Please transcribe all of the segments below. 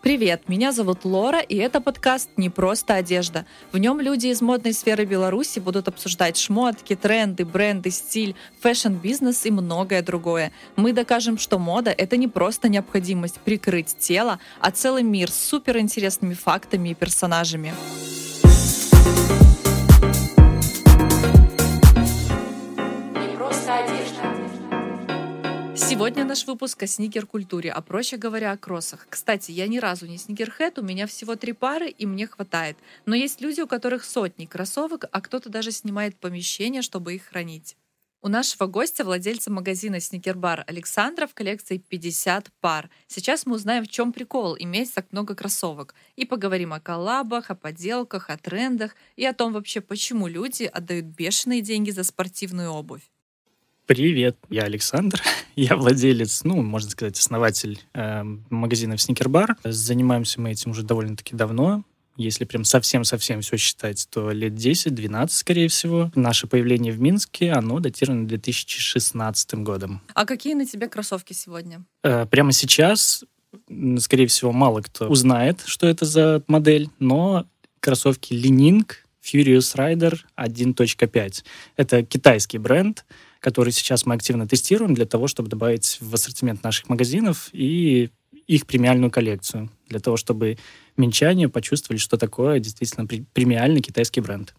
Привет, меня зовут Лора, и это подкаст «Не просто одежда». В нем люди из модной сферы Беларуси будут обсуждать шмотки, тренды, бренды, стиль, фэшн-бизнес и многое другое. Мы докажем, что мода — это не просто необходимость прикрыть тело, а целый мир с суперинтересными фактами и персонажами. Сегодня наш выпуск о сникер-культуре, а проще говоря, о кроссах. Кстати, я ни разу не сникерхед, у меня всего три пары, и мне хватает. Но есть люди, у которых сотни кроссовок, а кто-то даже снимает помещение, чтобы их хранить. У нашего гостя, владельца магазина Сникербар Александра, в коллекции 50 пар. Сейчас мы узнаем, в чем прикол иметь так много кроссовок. И поговорим о коллабах, о поделках, о трендах и о том вообще, почему люди отдают бешеные деньги за спортивную обувь. Привет, я Александр. Я владелец, ну, можно сказать, основатель э, магазина Сникербар. Занимаемся мы этим уже довольно-таки давно. Если прям совсем-совсем все считать, то лет 10-12, скорее всего. Наше появление в Минске, оно датировано 2016 годом. А какие на тебе кроссовки сегодня? Э, прямо сейчас, скорее всего, мало кто узнает, что это за модель, но кроссовки Ли-Нинг Furious Rider 1.5. Это китайский бренд, который сейчас мы активно тестируем для того, чтобы добавить в ассортимент наших магазинов и их премиальную коллекцию, для того, чтобы минчане почувствовали, что такое действительно премиальный китайский бренд.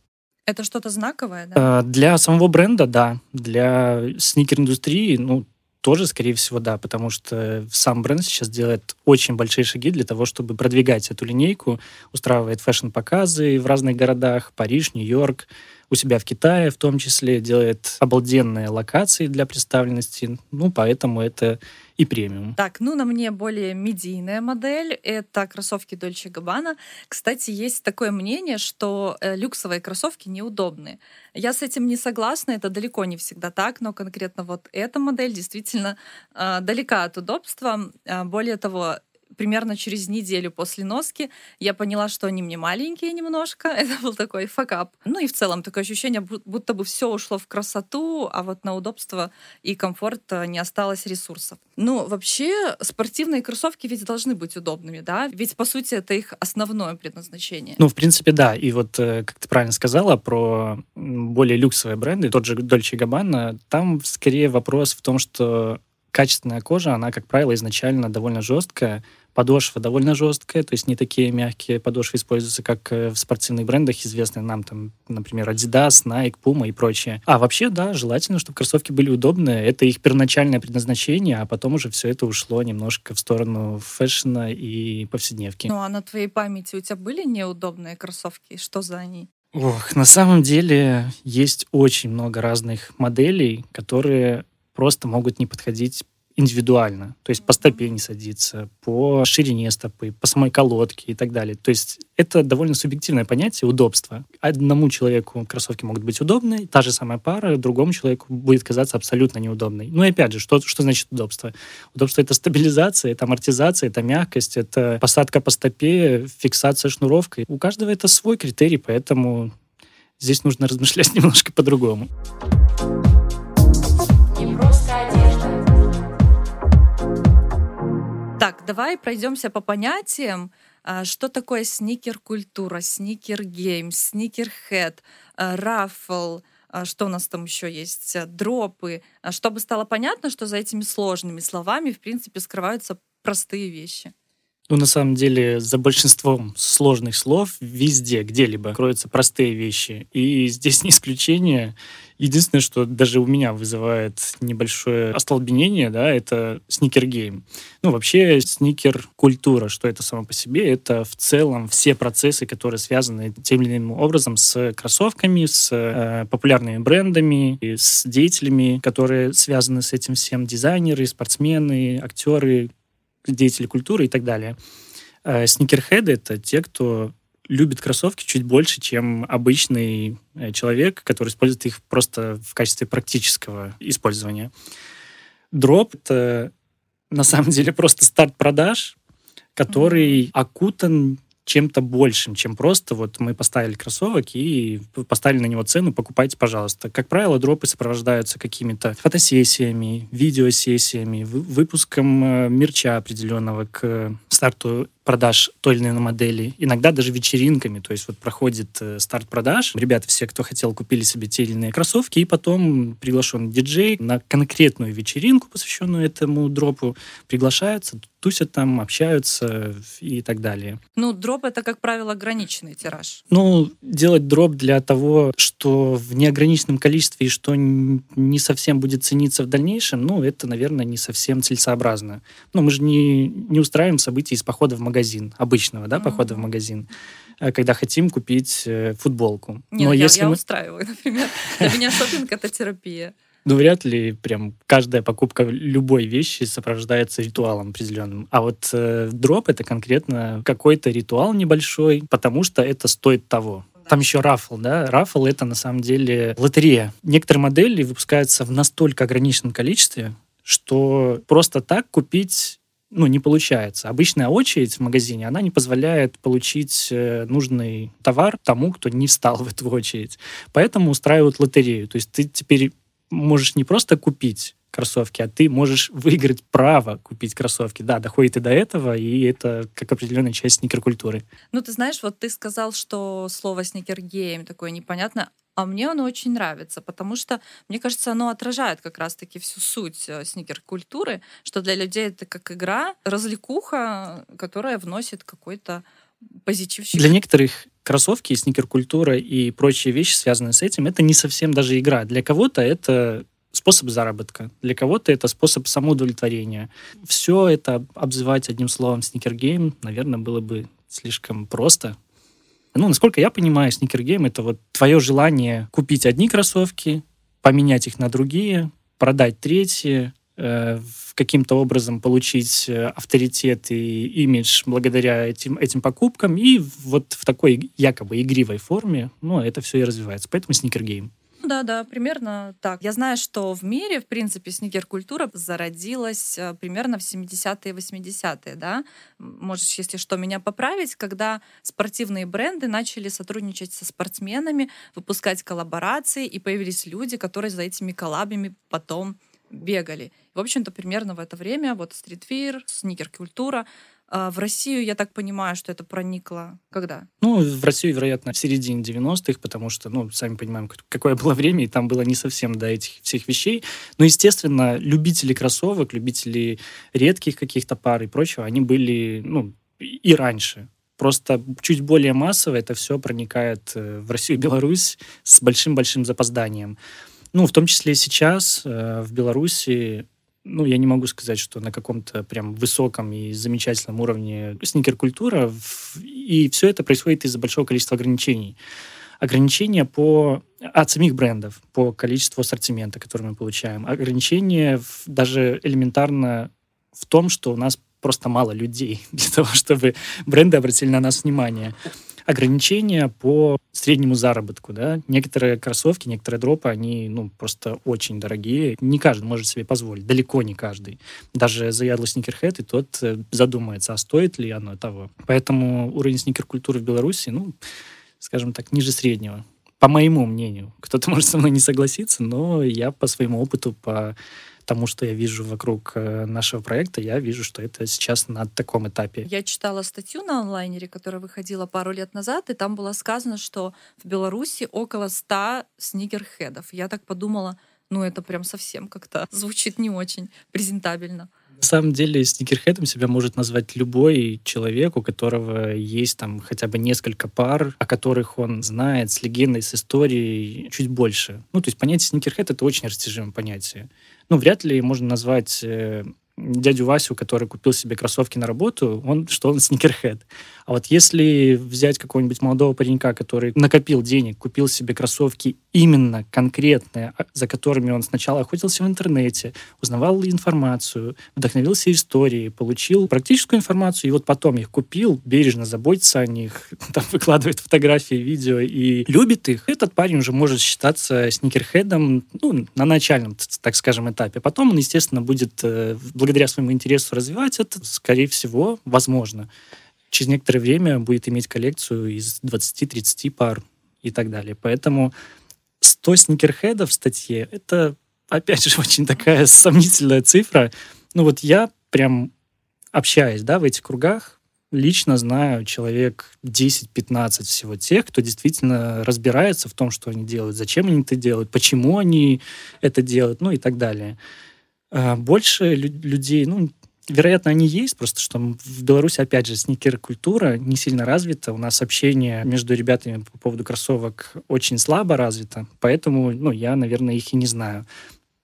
Это что-то знаковое, да? А, для самого бренда, да. Для сникер-индустрии, ну, тоже, скорее всего, да, потому что сам бренд сейчас делает очень большие шаги для того, чтобы продвигать эту линейку, устраивает фэшн-показы в разных городах, Париж, Нью-Йорк, у себя в Китае в том числе, делает обалденные локации для представленности, ну, поэтому это и премиум. Так, ну на мне более медийная модель. Это кроссовки Dolce Gabbana. Кстати, есть такое мнение, что э, люксовые кроссовки неудобные. Я с этим не согласна, это далеко не всегда так, но конкретно вот эта модель действительно э, далека от удобства. Э, более того, примерно через неделю после носки я поняла, что они мне маленькие немножко. Это был такой факап. Ну и в целом такое ощущение, будто бы все ушло в красоту, а вот на удобство и комфорт э, не осталось ресурсов. Ну, вообще, спортивные кроссовки ведь должны быть удобными, да? Ведь, по сути, это их основное предназначение. Ну, в принципе, да. И вот, э, как ты правильно сказала про более люксовые бренды, тот же Dolce Gabbana, там скорее вопрос в том, что качественная кожа, она, как правило, изначально довольно жесткая, подошва довольно жесткая, то есть не такие мягкие подошвы используются, как э, в спортивных брендах, известные нам, там, например, Adidas, Nike, Puma и прочее. А вообще, да, желательно, чтобы кроссовки были удобные. Это их первоначальное предназначение, а потом уже все это ушло немножко в сторону фэшна и повседневки. Ну, а на твоей памяти у тебя были неудобные кроссовки? Что за они? Ох, на самом деле есть очень много разных моделей, которые просто могут не подходить индивидуально. То есть по стопе не садиться, по ширине стопы, по самой колодке и так далее. То есть это довольно субъективное понятие удобства. Одному человеку кроссовки могут быть удобны, та же самая пара другому человеку будет казаться абсолютно неудобной. Ну и опять же, что, что значит удобство? Удобство — это стабилизация, это амортизация, это мягкость, это посадка по стопе, фиксация шнуровкой. У каждого это свой критерий, поэтому здесь нужно размышлять немножко по-другому. Так, давай пройдемся по понятиям. А, что такое сникер-культура, сникер-гейм, сникер-хед, рафл, что у нас там еще есть, дропы, а, чтобы стало понятно, что за этими сложными словами, в принципе, скрываются простые вещи. Ну, на самом деле, за большинством сложных слов везде, где-либо, кроются простые вещи. И здесь не исключение. Единственное, что даже у меня вызывает небольшое остолбенение, да, это сникер-гейм. Ну, вообще, сникер-культура, что это само по себе, это в целом все процессы, которые связаны тем или иным образом с кроссовками, с э, популярными брендами, и с деятелями, которые связаны с этим всем, дизайнеры, спортсмены, актеры, деятели культуры и так далее. Э, сникерхеды — это те, кто любит кроссовки чуть больше, чем обычный э, человек, который использует их просто в качестве практического использования. Дроп — это на самом деле просто старт продаж, который окутан чем-то большим, чем просто вот мы поставили кроссовок и поставили на него цену, покупайте, пожалуйста. Как правило, дропы сопровождаются какими-то фотосессиями, видеосессиями, выпуском э, мерча определенного к старту продаж той или иной модели, иногда даже вечеринками, то есть вот проходит э, старт продаж, ребята все, кто хотел, купили себе те или иные кроссовки, и потом приглашен диджей на конкретную вечеринку, посвященную этому дропу, приглашаются, тусят там, общаются и так далее. Ну, дроп это, как правило, ограниченный тираж. Ну, делать дроп для того, что в неограниченном количестве и что не совсем будет цениться в дальнейшем, ну, это, наверное, не совсем целесообразно. Ну, мы же не, не устраиваем события из похода в магазин, обычного, да, mm-hmm. похода в магазин э, когда хотим купить э, футболку. Нет, Но я, если я мы... устраиваю, например. Для меня шопинг — это терапия. Ну, вряд ли прям каждая покупка любой вещи сопровождается ритуалом определенным. А вот э, дроп — это конкретно какой-то ритуал небольшой, потому что это стоит того. Там еще рафл, да? Рафл — это на самом деле лотерея. Некоторые модели выпускаются в настолько ограниченном количестве, что просто так купить ну, не получается. Обычная очередь в магазине, она не позволяет получить э, нужный товар тому, кто не встал в эту очередь. Поэтому устраивают лотерею. То есть ты теперь можешь не просто купить кроссовки, а ты можешь выиграть право купить кроссовки. Да, доходит и до этого, и это как определенная часть сникеркультуры. Ну, ты знаешь, вот ты сказал, что слово сникергейм такое непонятно, а мне оно очень нравится, потому что, мне кажется, оно отражает как раз-таки всю суть э, сникер-культуры, что для людей это как игра, развлекуха, которая вносит какой-то позитивчик. Для некоторых кроссовки, сникер-культура и прочие вещи, связанные с этим, это не совсем даже игра. Для кого-то это способ заработка, для кого-то это способ самоудовлетворения. Все это обзывать одним словом сникергейм, наверное, было бы слишком просто. Ну, насколько я понимаю, сникергейм — это вот твое желание купить одни кроссовки, поменять их на другие, продать третьи, Э, каким-то образом получить э, авторитет и имидж благодаря этим, этим покупкам, и вот в такой якобы игривой форме, ну, это все и развивается. Поэтому сникергейм. Да, да, примерно так. Я знаю, что в мире, в принципе, сникер-культура зародилась э, примерно в 70-е, 80-е, да. Можешь, если что, меня поправить, когда спортивные бренды начали сотрудничать со спортсменами, выпускать коллаборации, и появились люди, которые за этими коллабами потом бегали. В общем-то, примерно в это время вот стритвир, сникер-культура. А в Россию, я так понимаю, что это проникло когда? Ну, в Россию, вероятно, в середине 90-х, потому что, ну, сами понимаем, какое было время, и там было не совсем до этих всех вещей. Но, естественно, любители кроссовок, любители редких каких-то пар и прочего, они были, ну, и раньше. Просто чуть более массово это все проникает э, в Россию и Беларусь с большим-большим запозданием. Ну, в том числе сейчас э, в Беларуси ну, я не могу сказать, что на каком-то прям высоком и замечательном уровне сникер-культура, и все это происходит из-за большого количества ограничений. Ограничения по, от самих брендов, по количеству ассортимента, который мы получаем. Ограничения в, даже элементарно в том, что у нас просто мало людей для того, чтобы бренды обратили на нас внимание ограничения по среднему заработку, да. Некоторые кроссовки, некоторые дропы, они, ну, просто очень дорогие. Не каждый может себе позволить, далеко не каждый. Даже заядлый сникерхед, и тот э, задумается, а стоит ли оно того. Поэтому уровень сникер-культуры в Беларуси, ну, скажем так, ниже среднего. По моему мнению. Кто-то может со мной не согласиться, но я по своему опыту, по тому, что я вижу вокруг э, нашего проекта, я вижу, что это сейчас на таком этапе. Я читала статью на онлайнере, которая выходила пару лет назад, и там было сказано, что в Беларуси около 100 сникерхедов. Я так подумала, ну это прям совсем как-то звучит не очень презентабельно. На самом деле сникерхедом себя может назвать любой человек, у которого есть там хотя бы несколько пар, о которых он знает с легендой, с историей чуть больше. Ну, то есть понятие сникерхед — это очень растяжимое понятие ну, вряд ли можно назвать э, дядю Васю, который купил себе кроссовки на работу, он, что он сникерхед. А вот если взять какого-нибудь молодого паренька, который накопил денег, купил себе кроссовки именно конкретные, а, за которыми он сначала охотился в интернете, узнавал информацию, вдохновился историей, получил практическую информацию, и вот потом их купил, бережно заботится о них, там выкладывает фотографии, видео и любит их, этот парень уже может считаться сникерхедом ну, на начальном, так скажем, этапе. Потом он, естественно, будет э, благодаря своему интересу развивать это, скорее всего, возможно через некоторое время будет иметь коллекцию из 20-30 пар и так далее. Поэтому 100 сникерхедов в статье — это, опять же, очень такая сомнительная цифра. Ну вот я прям общаясь, да, в этих кругах, лично знаю человек 10-15 всего тех, кто действительно разбирается в том, что они делают, зачем они это делают, почему они это делают, ну и так далее. А больше людей, ну, вероятно, они есть, просто что в Беларуси, опять же, сникер-культура не сильно развита. У нас общение между ребятами по поводу кроссовок очень слабо развито, поэтому, ну, я, наверное, их и не знаю.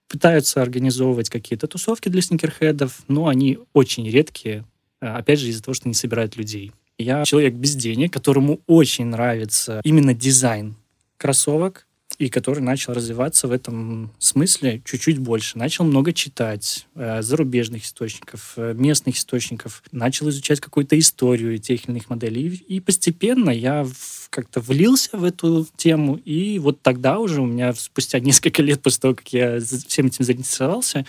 Пытаются организовывать какие-то тусовки для сникерхедов, но они очень редкие, а, опять же, из-за того, что не собирают людей. Я человек без денег, которому очень нравится именно дизайн кроссовок, и который начал развиваться в этом смысле чуть-чуть больше. Начал много читать э, зарубежных источников, э, местных источников, начал изучать какую-то историю тех или иных моделей. И, и постепенно я как-то влился в эту тему, и вот тогда уже у меня спустя несколько лет после того, как я всем этим заинтересовался,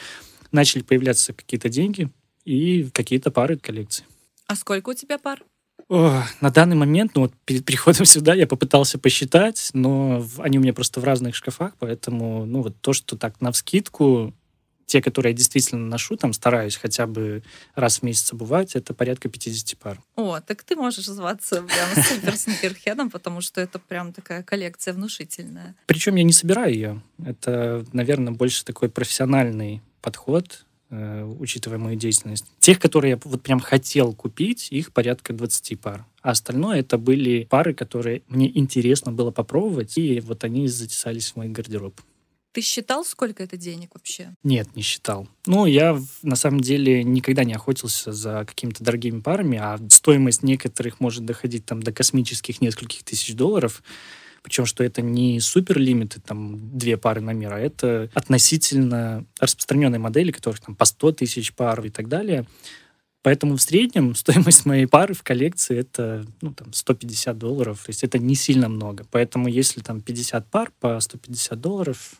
начали появляться какие-то деньги и какие-то пары коллекций. А сколько у тебя пар? О, на данный момент, ну вот перед переходом сюда я попытался посчитать, но они у меня просто в разных шкафах, поэтому, ну вот то, что так на вскидку, те, которые я действительно ношу, там стараюсь хотя бы раз в месяц обувать, это порядка 50 пар. О, так ты можешь зваться прям супер сникерхедом, потому что это прям такая коллекция внушительная. Причем я не собираю ее. Это, наверное, больше такой профессиональный подход. Э, учитывая мою деятельность. Тех, которые я вот прям хотел купить, их порядка 20 пар. А остальное это были пары, которые мне интересно было попробовать, и вот они затесались в мой гардероб. Ты считал, сколько это денег вообще? Нет, не считал. Ну, я на самом деле никогда не охотился за какими-то дорогими парами, а стоимость некоторых может доходить там до космических нескольких тысяч долларов. Причем, что это не супер лимиты, там, две пары на мир, а это относительно распространенные модели, которых там по 100 тысяч пар и так далее. Поэтому в среднем стоимость моей пары в коллекции это ну, там, 150 долларов. То есть это не сильно много. Поэтому если там 50 пар по 150 долларов,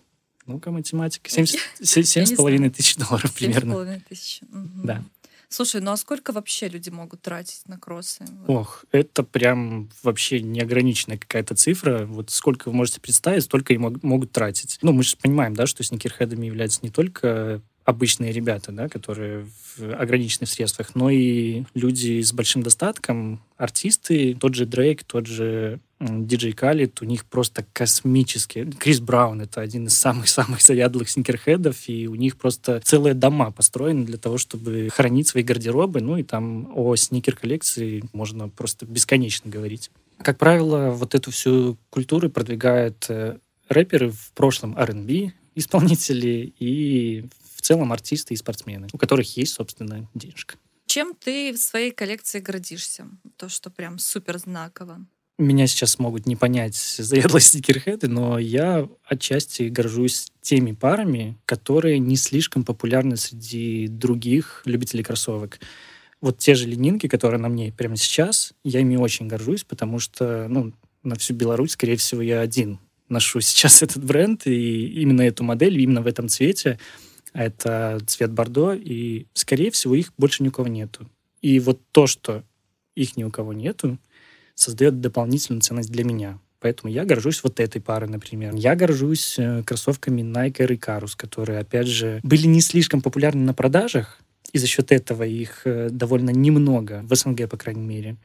ну-ка, математика, 7,5 тысяч долларов примерно. 7,5 тысяч. Угу. Да. Слушай, ну а сколько вообще люди могут тратить на кроссы? Ох, это прям вообще неограниченная какая-то цифра. Вот сколько вы можете представить, столько и мог, могут тратить. Ну, мы же понимаем, да, что сникерхедами являются не только обычные ребята, да, которые в ограниченных средствах, но и люди с большим достатком, артисты, тот же Дрейк, тот же диджей Калит, у них просто космические. Крис Браун — это один из самых-самых заядлых сникерхедов, и у них просто целые дома построены для того, чтобы хранить свои гардеробы, ну и там о сникер-коллекции можно просто бесконечно говорить. Как правило, вот эту всю культуру продвигают э, рэперы в прошлом R&B, исполнители и целом артисты и спортсмены, у которых есть, собственно, денежка. Чем ты в своей коллекции гордишься? То, что прям супер знаково. Меня сейчас могут не понять заядлые стикерхеды, но я отчасти горжусь теми парами, которые не слишком популярны среди других любителей кроссовок. Вот те же ленинки, которые на мне прямо сейчас, я ими очень горжусь, потому что ну, на всю Беларусь, скорее всего, я один ношу сейчас этот бренд, и именно эту модель, именно в этом цвете это цвет бордо, и, скорее всего, их больше ни у кого нету. И вот то, что их ни у кого нету, создает дополнительную ценность для меня. Поэтому я горжусь вот этой парой, например. Я горжусь э, кроссовками Nike Air Icarus, которые, опять же, были не слишком популярны на продажах, и за счет этого их э, довольно немного, в СНГ, по крайней мере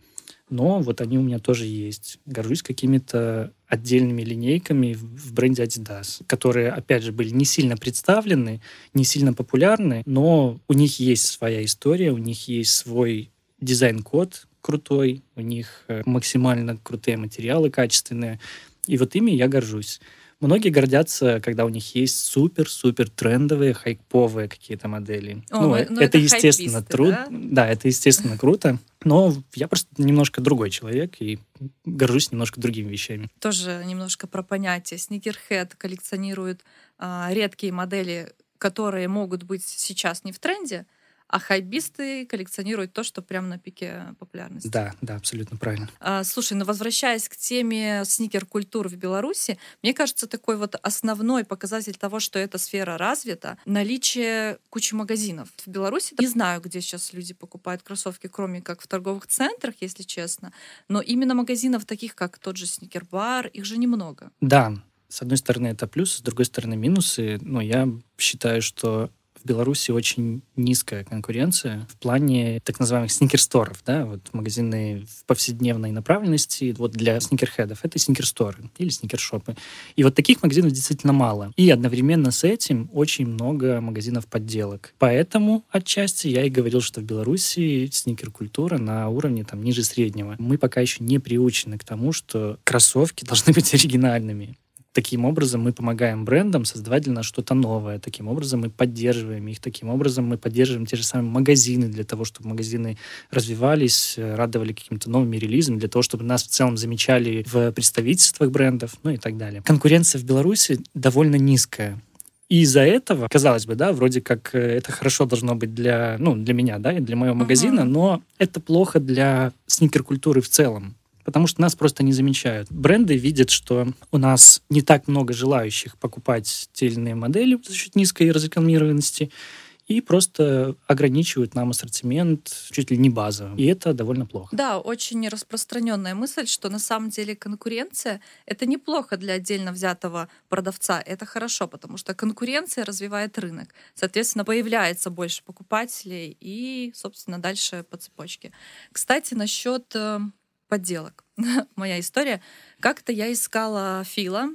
но вот они у меня тоже есть. Горжусь какими-то отдельными линейками в бренде Adidas, которые, опять же, были не сильно представлены, не сильно популярны, но у них есть своя история, у них есть свой дизайн-код крутой, у них э, максимально крутые материалы, качественные, и вот ими я горжусь. Многие гордятся, когда у них есть супер-супер трендовые, хайповые какие-то модели. О, ну, это, это естественно круто. Да? да, это естественно круто. Но я просто немножко другой человек и горжусь немножко другими вещами. Тоже немножко про понятие. Sneakerhead коллекционирует а, редкие модели, которые могут быть сейчас не в тренде, а хайбисты коллекционируют то, что прямо на пике популярности. Да, да, абсолютно правильно. А, слушай, ну возвращаясь к теме сникер-культуры в Беларуси, мне кажется, такой вот основной показатель того, что эта сфера развита, наличие кучи магазинов. В Беларуси не знаю, где сейчас люди покупают кроссовки, кроме как в торговых центрах, если честно, но именно магазинов таких, как тот же сникер-бар, их же немного. Да, с одной стороны это плюс, с другой стороны минусы. Но я считаю, что В Беларуси очень низкая конкуренция в плане так называемых сникерсторов, да, вот магазины в повседневной направленности, вот для сникерхедов, это сникерсторы или сникершопы. И вот таких магазинов действительно мало. И одновременно с этим очень много магазинов подделок. Поэтому отчасти я и говорил, что в Беларуси сникер-культура на уровне там ниже среднего. Мы пока еще не приучены к тому, что кроссовки должны быть оригинальными. Таким образом мы помогаем брендам создавать для нас что-то новое. Таким образом мы поддерживаем их. Таким образом мы поддерживаем те же самые магазины для того, чтобы магазины развивались, э, радовали каким-то новыми релизами, для того, чтобы нас в целом замечали в представительствах брендов, ну и так далее. Конкуренция в Беларуси довольно низкая. И из-за этого, казалось бы, да, вроде как э, это хорошо должно быть для, ну, для меня, да, и для моего магазина, uh-huh. но это плохо для сникер-культуры в целом потому что нас просто не замечают. Бренды видят, что у нас не так много желающих покупать те или иные модели за счет низкой разрекламированности, и просто ограничивают нам ассортимент чуть ли не базовым. И это довольно плохо. Да, очень распространенная мысль, что на самом деле конкуренция — это неплохо для отдельно взятого продавца, это хорошо, потому что конкуренция развивает рынок. Соответственно, появляется больше покупателей и, собственно, дальше по цепочке. Кстати, насчет э, подделок. Моя история. Как-то я искала Фила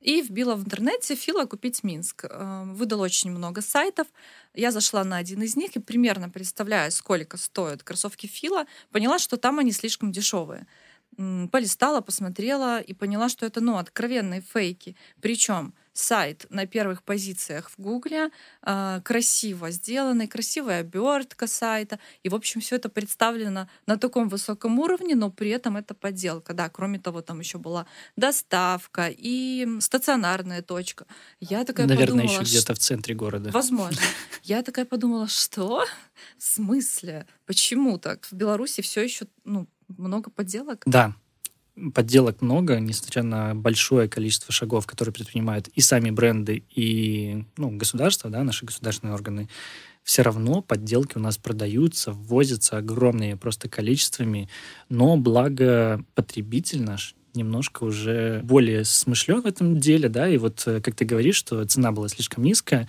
и вбила в интернете Фила купить Минск. Э, выдал очень много сайтов. Я зашла на один из них и примерно представляя, сколько стоят кроссовки Фила, поняла, что там они слишком дешевые полистала, посмотрела и поняла, что это, ну, откровенные фейки. Причем сайт на первых позициях в Гугле, э, красиво сделанный, красивая обертка сайта. И, в общем, все это представлено на таком высоком уровне, но при этом это подделка. Да, кроме того, там еще была доставка и стационарная точка. Я такая Наверное, подумала, еще где-то в центре города. Возможно. Я такая подумала, что? В смысле? Почему так? В Беларуси все еще, ну, много подделок? Да, подделок много, несмотря на большое количество шагов, которые предпринимают и сами бренды, и ну, государство, да, наши государственные органы, все равно подделки у нас продаются, ввозятся огромными просто количествами, но благо потребитель наш немножко уже более смышлен в этом деле, да, и вот э, как ты говоришь, что цена была слишком низкая,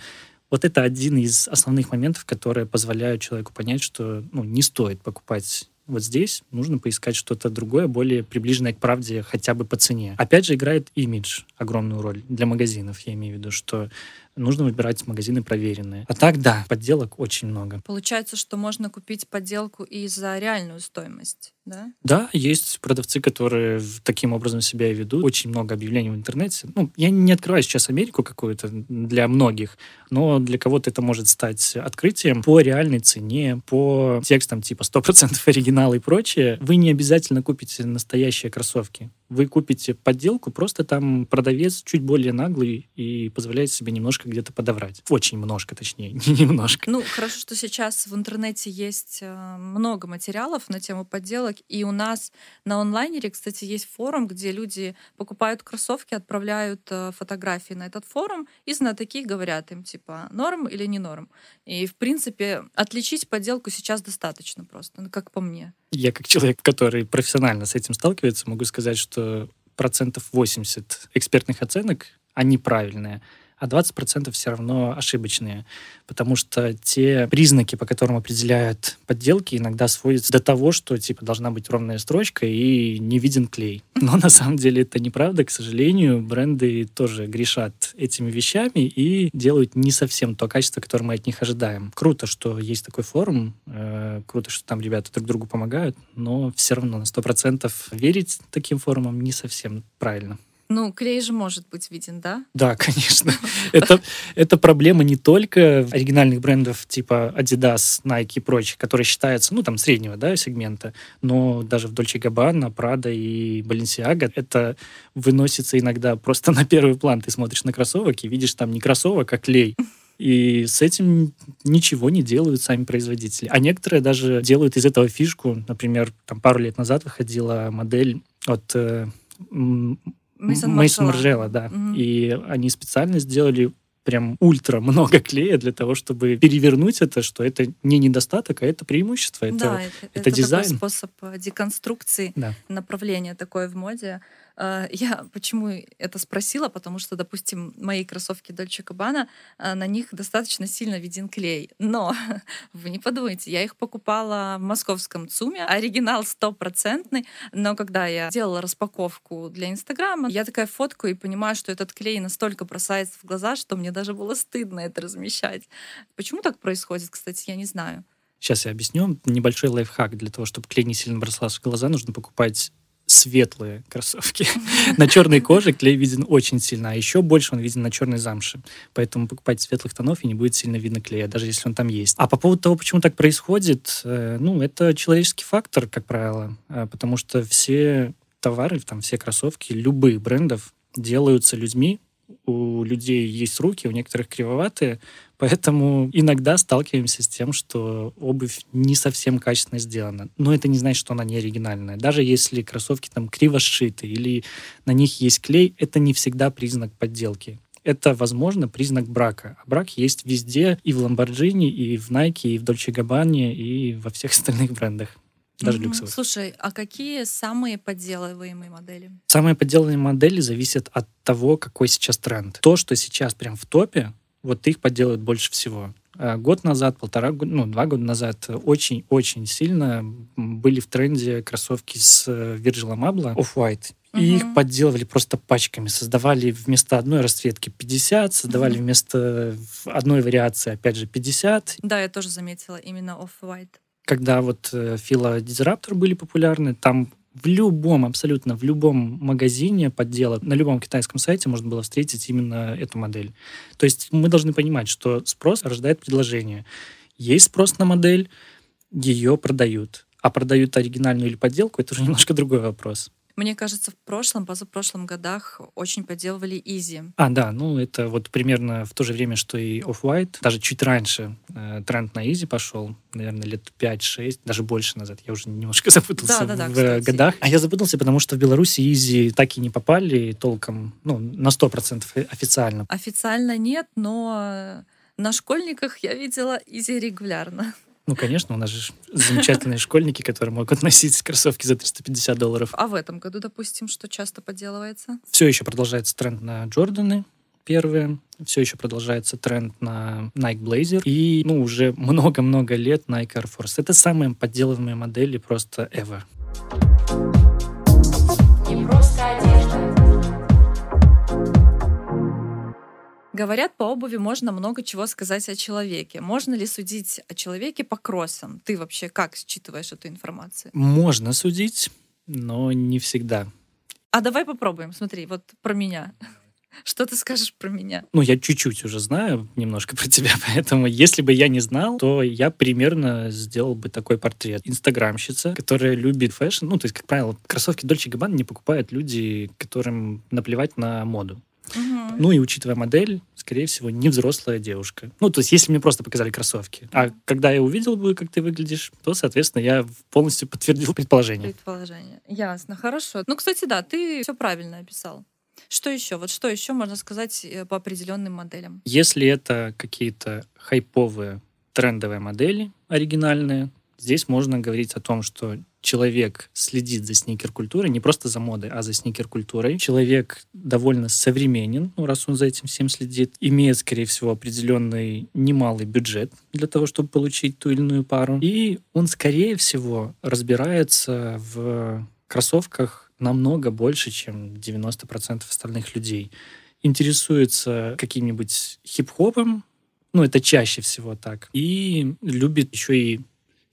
вот это один из основных моментов, которые позволяют человеку понять, что ну, не стоит покупать вот здесь нужно поискать что-то другое, более приближенное к правде хотя бы по цене. Опять же, играет имидж огромную роль для магазинов, я имею в виду, что нужно выбирать магазины проверенные. А так, да, подделок очень много. Получается, что можно купить подделку и за реальную стоимость, да? Да, есть продавцы, которые таким образом себя и ведут. Очень много объявлений в интернете. Ну, я не открываю сейчас Америку какую-то для многих, но для кого-то это может стать открытием по реальной цене, по текстам типа 100% оригинал и прочее. Вы не обязательно купите настоящие кроссовки вы купите подделку, просто там продавец чуть более наглый и позволяет себе немножко где-то подобрать. Очень немножко, точнее, не немножко. Ну, хорошо, что сейчас в интернете есть э, много материалов на тему подделок, и у нас на онлайнере, кстати, есть форум, где люди покупают кроссовки, отправляют э, фотографии на этот форум, и знатоки говорят им, типа, норм или не норм. И, в принципе, отличить подделку сейчас достаточно просто, ну, как по мне. Я как человек, который профессионально с этим сталкивается, могу сказать, что процентов 80 экспертных оценок, они правильные а 20% все равно ошибочные, потому что те признаки, по которым определяют подделки, иногда сводятся до того, что типа должна быть ровная строчка и не виден клей. Но на самом деле это неправда, к сожалению, бренды тоже грешат этими вещами и делают не совсем то качество, которое мы от них ожидаем. Круто, что есть такой форум, э, круто, что там ребята друг другу помогают, но все равно на 100% верить таким форумам не совсем правильно. Ну, клей же может быть виден, да? Да, конечно. это, это проблема не только оригинальных брендов типа Adidas, Nike и прочих, которые считаются, ну, там, среднего, да, сегмента, но даже в Dolce Gabbana, Prada и Balenciaga это выносится иногда просто на первый план. Ты смотришь на кроссовок и видишь там не кроссовок, а клей. И с этим ничего не делают сами производители. А некоторые даже делают из этого фишку. Например, там пару лет назад выходила модель от э, Мейсон Маржела, да. Mm-hmm. И они специально сделали прям ультра много клея для того, чтобы перевернуть это, что это не недостаток, а это преимущество, это, да, это, это, это дизайн. Такой способ э, деконструкции, да. направления такое в моде. Э, я почему это спросила? Потому что, допустим, мои кроссовки Dolce Gabbana, э, на них достаточно сильно виден клей. Но вы не подумайте, я их покупала в московском ЦУМе, оригинал стопроцентный, но когда я делала распаковку для Инстаграма, я такая фотку и понимаю, что этот клей настолько бросается в глаза, что мне даже было стыдно это размещать. Почему так происходит, кстати, я не знаю. Сейчас я объясню. Небольшой лайфхак. Для того, чтобы клей не сильно бросался в глаза, нужно покупать светлые кроссовки. на черной коже клей виден очень сильно, а еще больше он виден на черной замше. Поэтому покупайте светлых тонов, и не будет сильно видно клея, даже если он там есть. А по поводу того, почему так происходит, э, ну, это человеческий фактор, как правило, э, потому что все товары, там все кроссовки любых брендов делаются людьми, у людей есть руки, у некоторых кривоватые, поэтому иногда сталкиваемся с тем, что обувь не совсем качественно сделана. Но это не значит, что она не оригинальная. Даже если кроссовки там криво сшиты или на них есть клей, это не всегда признак подделки это, возможно, признак брака. А брак есть везде, и в Lamborghini, и в Nike, и в Dolce Gabbana, и во всех остальных брендах даже mm-hmm. люксовых. Слушай, а какие самые подделываемые модели? Самые подделанные модели зависят от того, какой сейчас тренд. То, что сейчас прям в топе, вот их подделывают больше всего. А год назад, полтора года, ну, два года назад очень-очень сильно были в тренде кроссовки с э, Virgil Abloh Off-White. И угу. их подделывали просто пачками. Создавали вместо одной расцветки 50, создавали угу. вместо одной вариации, опять же, 50. Да, я тоже заметила именно Off-White когда вот э, филодизраптор были популярны, там в любом, абсолютно в любом магазине поддела, на любом китайском сайте можно было встретить именно эту модель. То есть мы должны понимать, что спрос рождает предложение. Есть спрос на модель, ее продают. А продают оригинальную или подделку, это уже немножко другой вопрос. Мне кажется, в прошлом, позапрошлом годах очень подделывали Изи. А, да, ну это вот примерно в то же время, что и Off-White. Даже чуть раньше э, тренд на Yeezy пошел, наверное, лет 5-6, даже больше назад. Я уже немножко запутался да, да, в да, годах. А я запутался, потому что в Беларуси Yeezy так и не попали толком, ну, на 100% официально. Официально нет, но на школьниках я видела Yeezy регулярно. Ну, конечно, у нас же замечательные школьники, которые могут носить кроссовки за 350 долларов. А в этом году, допустим, что часто подделывается? Все еще продолжается тренд на Джорданы, первые. Все еще продолжается тренд на Nike Blazer. И, ну, уже много-много лет Nike Air Force. Это самые подделываемые модели просто ever. Говорят, по обуви можно много чего сказать о человеке. Можно ли судить о человеке по кроссам? Ты вообще как считываешь эту информацию? Можно судить, но не всегда. А давай попробуем. Смотри, вот про меня. Что ты скажешь про меня? Ну, я чуть-чуть уже знаю немножко про тебя, поэтому если бы я не знал, то я примерно сделал бы такой портрет. Инстаграмщица, которая любит фэшн. Ну, то есть, как правило, кроссовки Dolce Gabbana не покупают люди, которым наплевать на моду. Угу. Ну и учитывая модель, скорее всего, не взрослая девушка. Ну, то есть, если мне просто показали кроссовки. А когда я увидел бы, как ты выглядишь, то, соответственно, я полностью подтвердил предположение. Предположение. Ясно, хорошо. Ну, кстати, да, ты все правильно описал. Что еще? Вот что еще можно сказать э, по определенным моделям? Если это какие-то хайповые трендовые модели оригинальные, здесь можно говорить о том, что человек следит за сникер-культурой, не просто за модой, а за сникер-культурой. Человек довольно современен, ну, раз он за этим всем следит, имеет, скорее всего, определенный немалый бюджет для того, чтобы получить ту или иную пару. И он, скорее всего, разбирается в кроссовках намного больше, чем 90% остальных людей. Интересуется каким-нибудь хип-хопом, ну, это чаще всего так. И любит еще и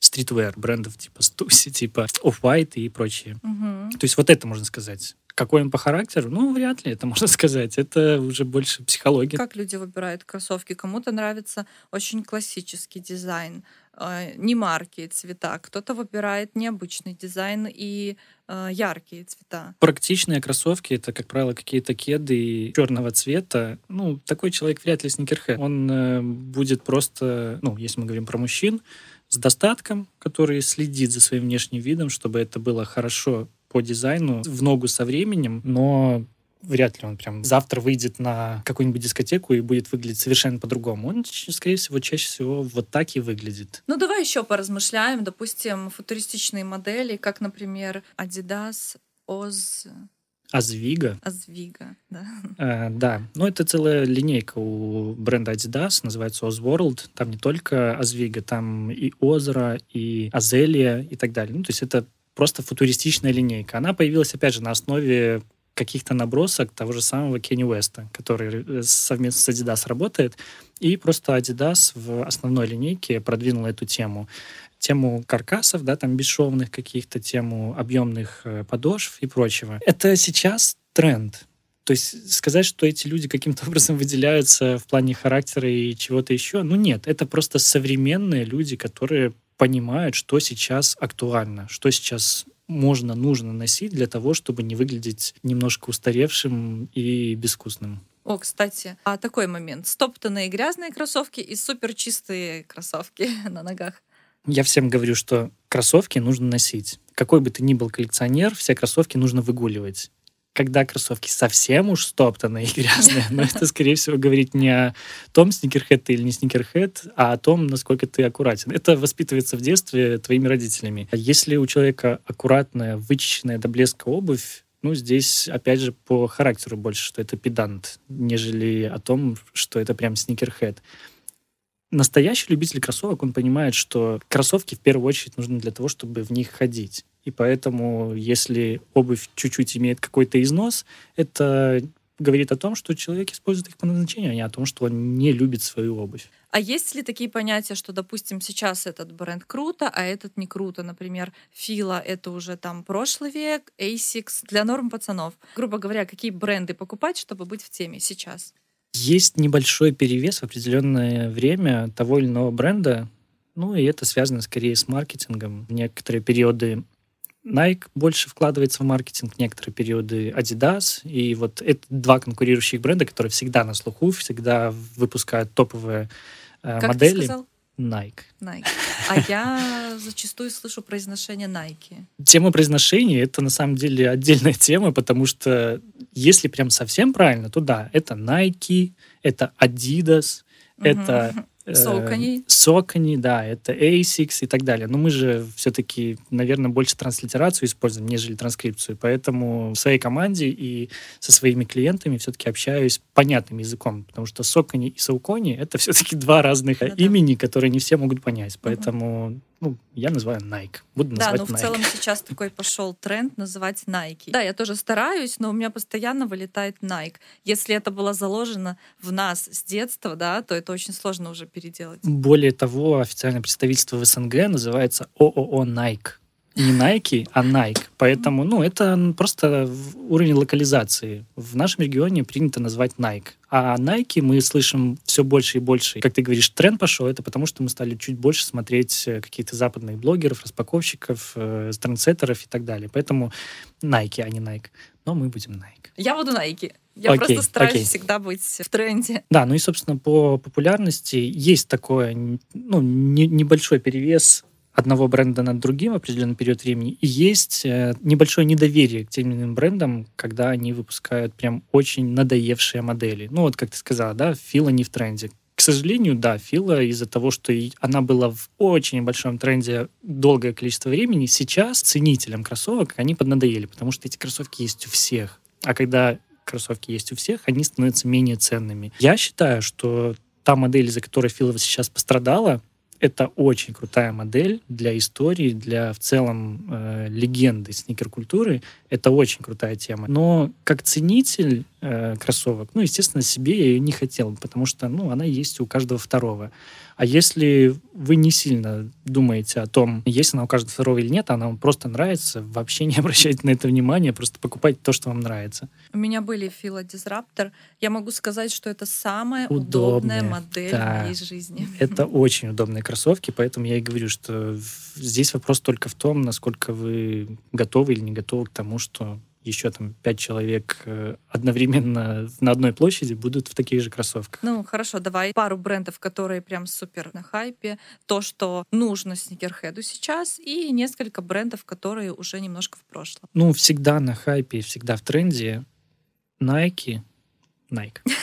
streetwear брендов типа Stussy, типа Off-White и прочие. Угу. То есть вот это можно сказать. Какой он по характеру? Ну, вряд ли это можно сказать. Это уже больше психология. Как люди выбирают кроссовки? Кому-то нравится очень классический дизайн, э, немаркие цвета. Кто-то выбирает необычный дизайн и э, яркие цвета. Практичные кроссовки это, как правило, какие-то кеды черного цвета. Ну, такой человек вряд ли сникерхед. Он э, будет просто, ну, если мы говорим про мужчин, с достатком, который следит за своим внешним видом, чтобы это было хорошо по дизайну, в ногу со временем, но вряд ли он прям завтра выйдет на какую-нибудь дискотеку и будет выглядеть совершенно по-другому. Он, скорее всего, чаще всего вот так и выглядит. Ну, давай еще поразмышляем. Допустим, футуристичные модели, как, например, Adidas Oz Азвига. Азвига, да. Э, да, ну это целая линейка у бренда Adidas, называется Ozworld. Там не только Азвига, там и Озера, и Азелия и так далее. Ну, то есть это просто футуристичная линейка. Она появилась, опять же, на основе каких-то набросок того же самого Кенни Уэста, который э, совместно с Adidas работает. И просто Adidas в основной линейке продвинул эту тему тему каркасов, да, там бесшовных каких-то, тему объемных э, подошв и прочего. Это сейчас тренд. То есть сказать, что эти люди каким-то образом выделяются в плане характера и чего-то еще, ну нет, это просто современные люди, которые понимают, что сейчас актуально, что сейчас можно, нужно носить для того, чтобы не выглядеть немножко устаревшим и безвкусным. О, кстати, а такой момент. Стоптанные грязные кроссовки и супер чистые кроссовки на ногах. Я всем говорю, что кроссовки нужно носить. Какой бы ты ни был коллекционер, все кроссовки нужно выгуливать. Когда кроссовки совсем уж стоптанные и грязные, но это, скорее всего, говорит не о том, сникерхед ты или не сникерхед, а о том, насколько ты аккуратен. Это воспитывается в детстве твоими родителями. Если у человека аккуратная, вычищенная до блеска обувь, ну, здесь, опять же, по характеру больше, что это педант, нежели о том, что это прям сникерхед настоящий любитель кроссовок, он понимает, что кроссовки в первую очередь нужны для того, чтобы в них ходить. И поэтому, если обувь чуть-чуть имеет какой-то износ, это говорит о том, что человек использует их по назначению, а не о том, что он не любит свою обувь. А есть ли такие понятия, что, допустим, сейчас этот бренд круто, а этот не круто? Например, Фила — это уже там прошлый век, Asics для норм пацанов. Грубо говоря, какие бренды покупать, чтобы быть в теме сейчас? Есть небольшой перевес в определенное время того или иного бренда, ну и это связано скорее с маркетингом. В некоторые периоды Nike больше вкладывается в маркетинг, некоторые периоды Adidas. И вот это два конкурирующих бренда, которые всегда на слуху, всегда выпускают топовые э, как модели. Ты сказал? Nike. Nike. А я зачастую слышу произношение Nike. Тема произношения — это на самом деле отдельная тема, потому что если прям совсем правильно, то да, это Nike, это Adidas, это Сокони. Сокони, да, это ASICS и так далее. Но мы же все-таки, наверное, больше транслитерацию используем, нежели транскрипцию. Поэтому в своей команде и со своими клиентами все-таки общаюсь понятным языком, потому что Сокони и Саукони — это все-таки два разных ну, имени, да. которые не все могут понять. Поэтому угу ну, я называю Nike. Буду да, называть ну в целом сейчас такой пошел тренд называть Nike. Да, я тоже стараюсь, но у меня постоянно вылетает Nike. Если это было заложено в нас с детства, да, то это очень сложно уже переделать. Более того, официальное представительство в СНГ называется ООО Nike не Nike, а Nike. Поэтому, ну, это просто уровень локализации. В нашем регионе принято назвать Nike. А Nike мы слышим все больше и больше. Как ты говоришь, тренд пошел, это потому что мы стали чуть больше смотреть э, каких-то западных блогеров, распаковщиков, э, трендсеттеров и так далее. Поэтому Nike, а не Nike. Но мы будем Nike. Я буду Nike. Я окей, просто стараюсь окей. всегда быть в тренде. Да, ну и, собственно, по популярности есть такой ну, не, небольшой перевес одного бренда над другим в определенный период времени, и есть э, небольшое недоверие к тем или иным брендам, когда они выпускают прям очень надоевшие модели. Ну вот, как ты сказала, да, Фила не в тренде. К сожалению, да, Фила из-за того, что она была в очень большом тренде долгое количество времени, сейчас ценителям кроссовок они поднадоели, потому что эти кроссовки есть у всех. А когда кроссовки есть у всех, они становятся менее ценными. Я считаю, что та модель, из-за которой Фила сейчас пострадала, это очень крутая модель для истории, для в целом э, легенды сникер-культуры. Это очень крутая тема. Но как ценитель э, кроссовок, ну, естественно, себе я ее не хотел, потому что, ну, она есть у каждого второго. А если вы не сильно думаете о том, есть она у каждого второго или нет, она вам просто нравится, вообще не обращайте на это внимания, просто покупайте то, что вам нравится. У меня были Disruptor. Я могу сказать, что это самая удобная, удобная модель да. моей жизни. Это очень удобные кроссовки, поэтому я и говорю, что здесь вопрос только в том, насколько вы готовы или не готовы к тому, что еще там пять человек э, одновременно на одной площади будут в таких же кроссовках. Ну, хорошо, давай пару брендов, которые прям супер на хайпе, то, что нужно сникерхеду сейчас, и несколько брендов, которые уже немножко в прошлом. Ну, всегда на хайпе, всегда в тренде Nike, Nike,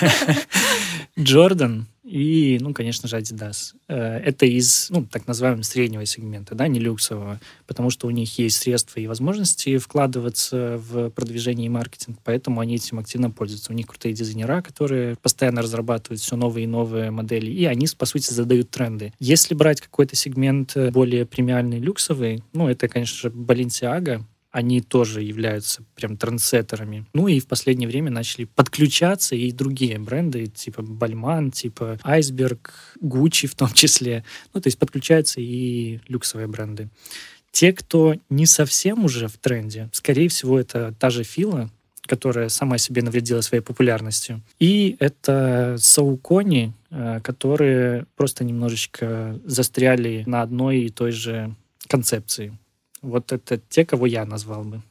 Jordan, и, ну, конечно же, Adidas. Э, это из, ну, так называемого среднего сегмента, да, не люксового, потому что у них есть средства и возможности вкладываться в продвижение и маркетинг, поэтому они этим активно пользуются. У них крутые дизайнера, которые постоянно разрабатывают все новые и новые модели, и они, по сути, задают тренды. Если брать какой-то сегмент более премиальный, люксовый, ну, это, конечно же, Balenciaga, они тоже являются прям трендсеттерами. Ну и в последнее время начали подключаться и другие бренды, типа Бальман, типа Айсберг, Гуччи в том числе. Ну, то есть подключаются и люксовые бренды. Те, кто не совсем уже в тренде, скорее всего, это та же Фила, которая сама себе навредила своей популярностью. И это Саукони, э, которые просто немножечко застряли на одной и той же концепции. Вот это те, кого я назвал бы.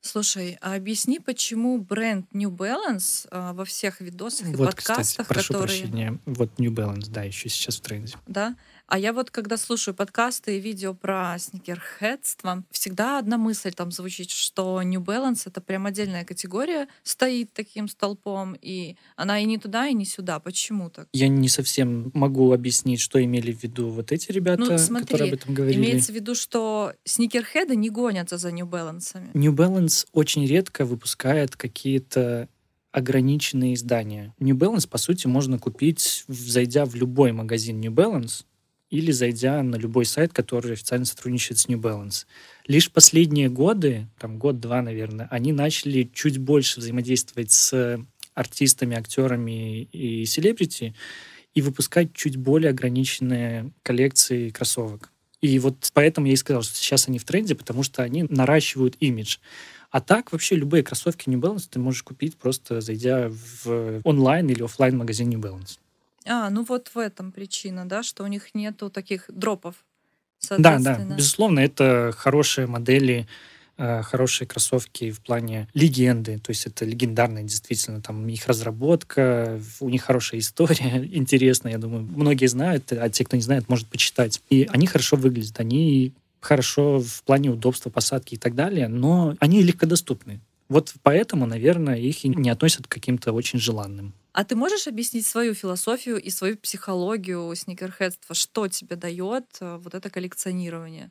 Слушай, а объясни, почему бренд New Balance а, во всех видосах и вот, подкастах, кстати, прошу которые... прощения, вот New Balance, да, еще сейчас в тренде. Да? А я вот, когда слушаю подкасты и видео про сникерхедство, всегда одна мысль там звучит, что New Balance — это прям отдельная категория, стоит таким столпом, и она и не туда, и не сюда. Почему так? Я не совсем могу объяснить, что имели в виду вот эти ребята, ну, смотри, которые об этом говорили. Имеется в виду, что сникерхеды не гонятся за New Balance. New Balance очень редко выпускает какие-то ограниченные издания. New Balance, по сути, можно купить, зайдя в любой магазин New Balance, или зайдя на любой сайт, который официально сотрудничает с New Balance. Лишь последние годы, там год-два, наверное, они начали чуть больше взаимодействовать с артистами, актерами и селебрити и выпускать чуть более ограниченные коллекции кроссовок. И вот поэтому я и сказал, что сейчас они в тренде, потому что они наращивают имидж. А так вообще любые кроссовки New Balance ты можешь купить просто зайдя в онлайн или офлайн магазин New Balance. А, ну вот в этом причина, да, что у них нету таких дропов. Да, да, безусловно, это хорошие модели, э, хорошие кроссовки в плане легенды, то есть это легендарные действительно, там их разработка, у них хорошая история, интересная, я думаю, многие знают, а те, кто не знает, может почитать. И они хорошо выглядят, они хорошо в плане удобства посадки и так далее, но они легкодоступны. Вот поэтому, наверное, их и не относят к каким-то очень желанным. А ты можешь объяснить свою философию и свою психологию сникерхедства? Что тебе дает э, вот это коллекционирование?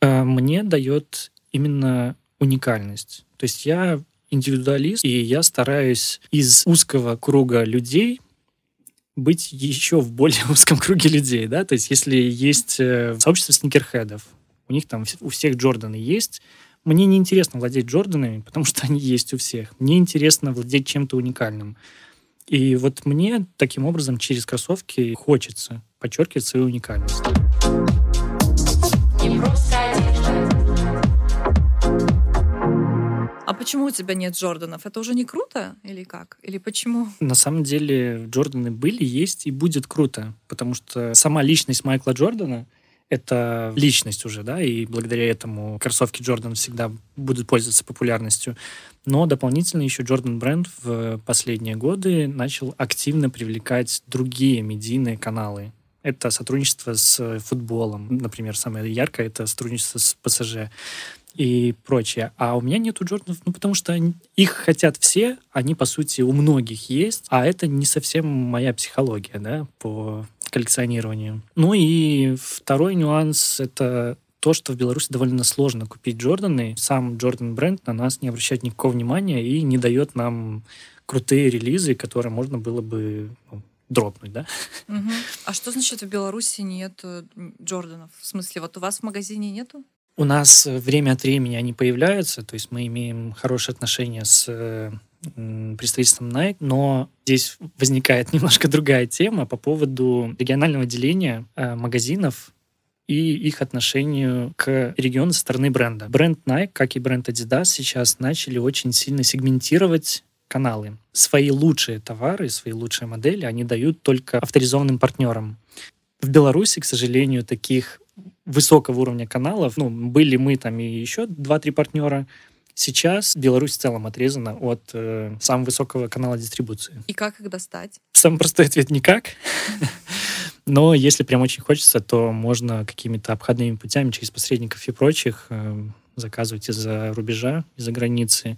Э, мне дает именно уникальность. То есть я индивидуалист, и я стараюсь из узкого круга людей быть еще в более узком круге людей, да, то есть если есть э, сообщество сникерхедов, у них там у всех Джорданы есть, мне не интересно владеть Джорданами, потому что они есть у всех. Мне интересно владеть чем-то уникальным. И вот мне таким образом через кроссовки хочется подчеркивать свою уникальность. А почему у тебя нет Джорданов? Это уже не круто или как? Или почему? На самом деле Джорданы были, есть и будет круто, потому что сама личность Майкла Джордана — это личность уже, да, и благодаря этому кроссовки Джордан всегда будут пользоваться популярностью. Но дополнительно еще Джордан бренд в последние годы начал активно привлекать другие медийные каналы. Это сотрудничество с футболом, например, самое яркое это сотрудничество с ПСЖ и прочее. А у меня нету Джорданов, ну, потому что их хотят все, они, по сути, у многих есть, а это не совсем моя психология, да, по коллекционированию. Ну и второй нюанс — это то, что в Беларуси довольно сложно купить Джорданы. Сам Джордан бренд на нас не обращает никакого внимания и не дает нам крутые релизы, которые можно было бы ну, дропнуть, да? Угу. А что значит в Беларуси нет э, Джорданов? В смысле, вот у вас в магазине нету? У нас время от времени они появляются, то есть мы имеем хорошие отношения с э, представительством Nike, но здесь возникает немножко другая тема по поводу регионального деления э, магазинов и их отношению к региону со стороны бренда. Бренд Nike, как и бренд Adidas, сейчас начали очень сильно сегментировать каналы. Свои лучшие товары, свои лучшие модели они дают только авторизованным партнерам. В Беларуси, к сожалению, таких высокого уровня каналов, ну, были мы там и еще два-три партнера, Сейчас Беларусь в целом отрезана от э, самого высокого канала дистрибуции. И как их достать? Самый простой ответ — никак. Но если прям очень хочется, то можно какими-то обходными путями через посредников и прочих э, заказывать из-за рубежа, из-за границы.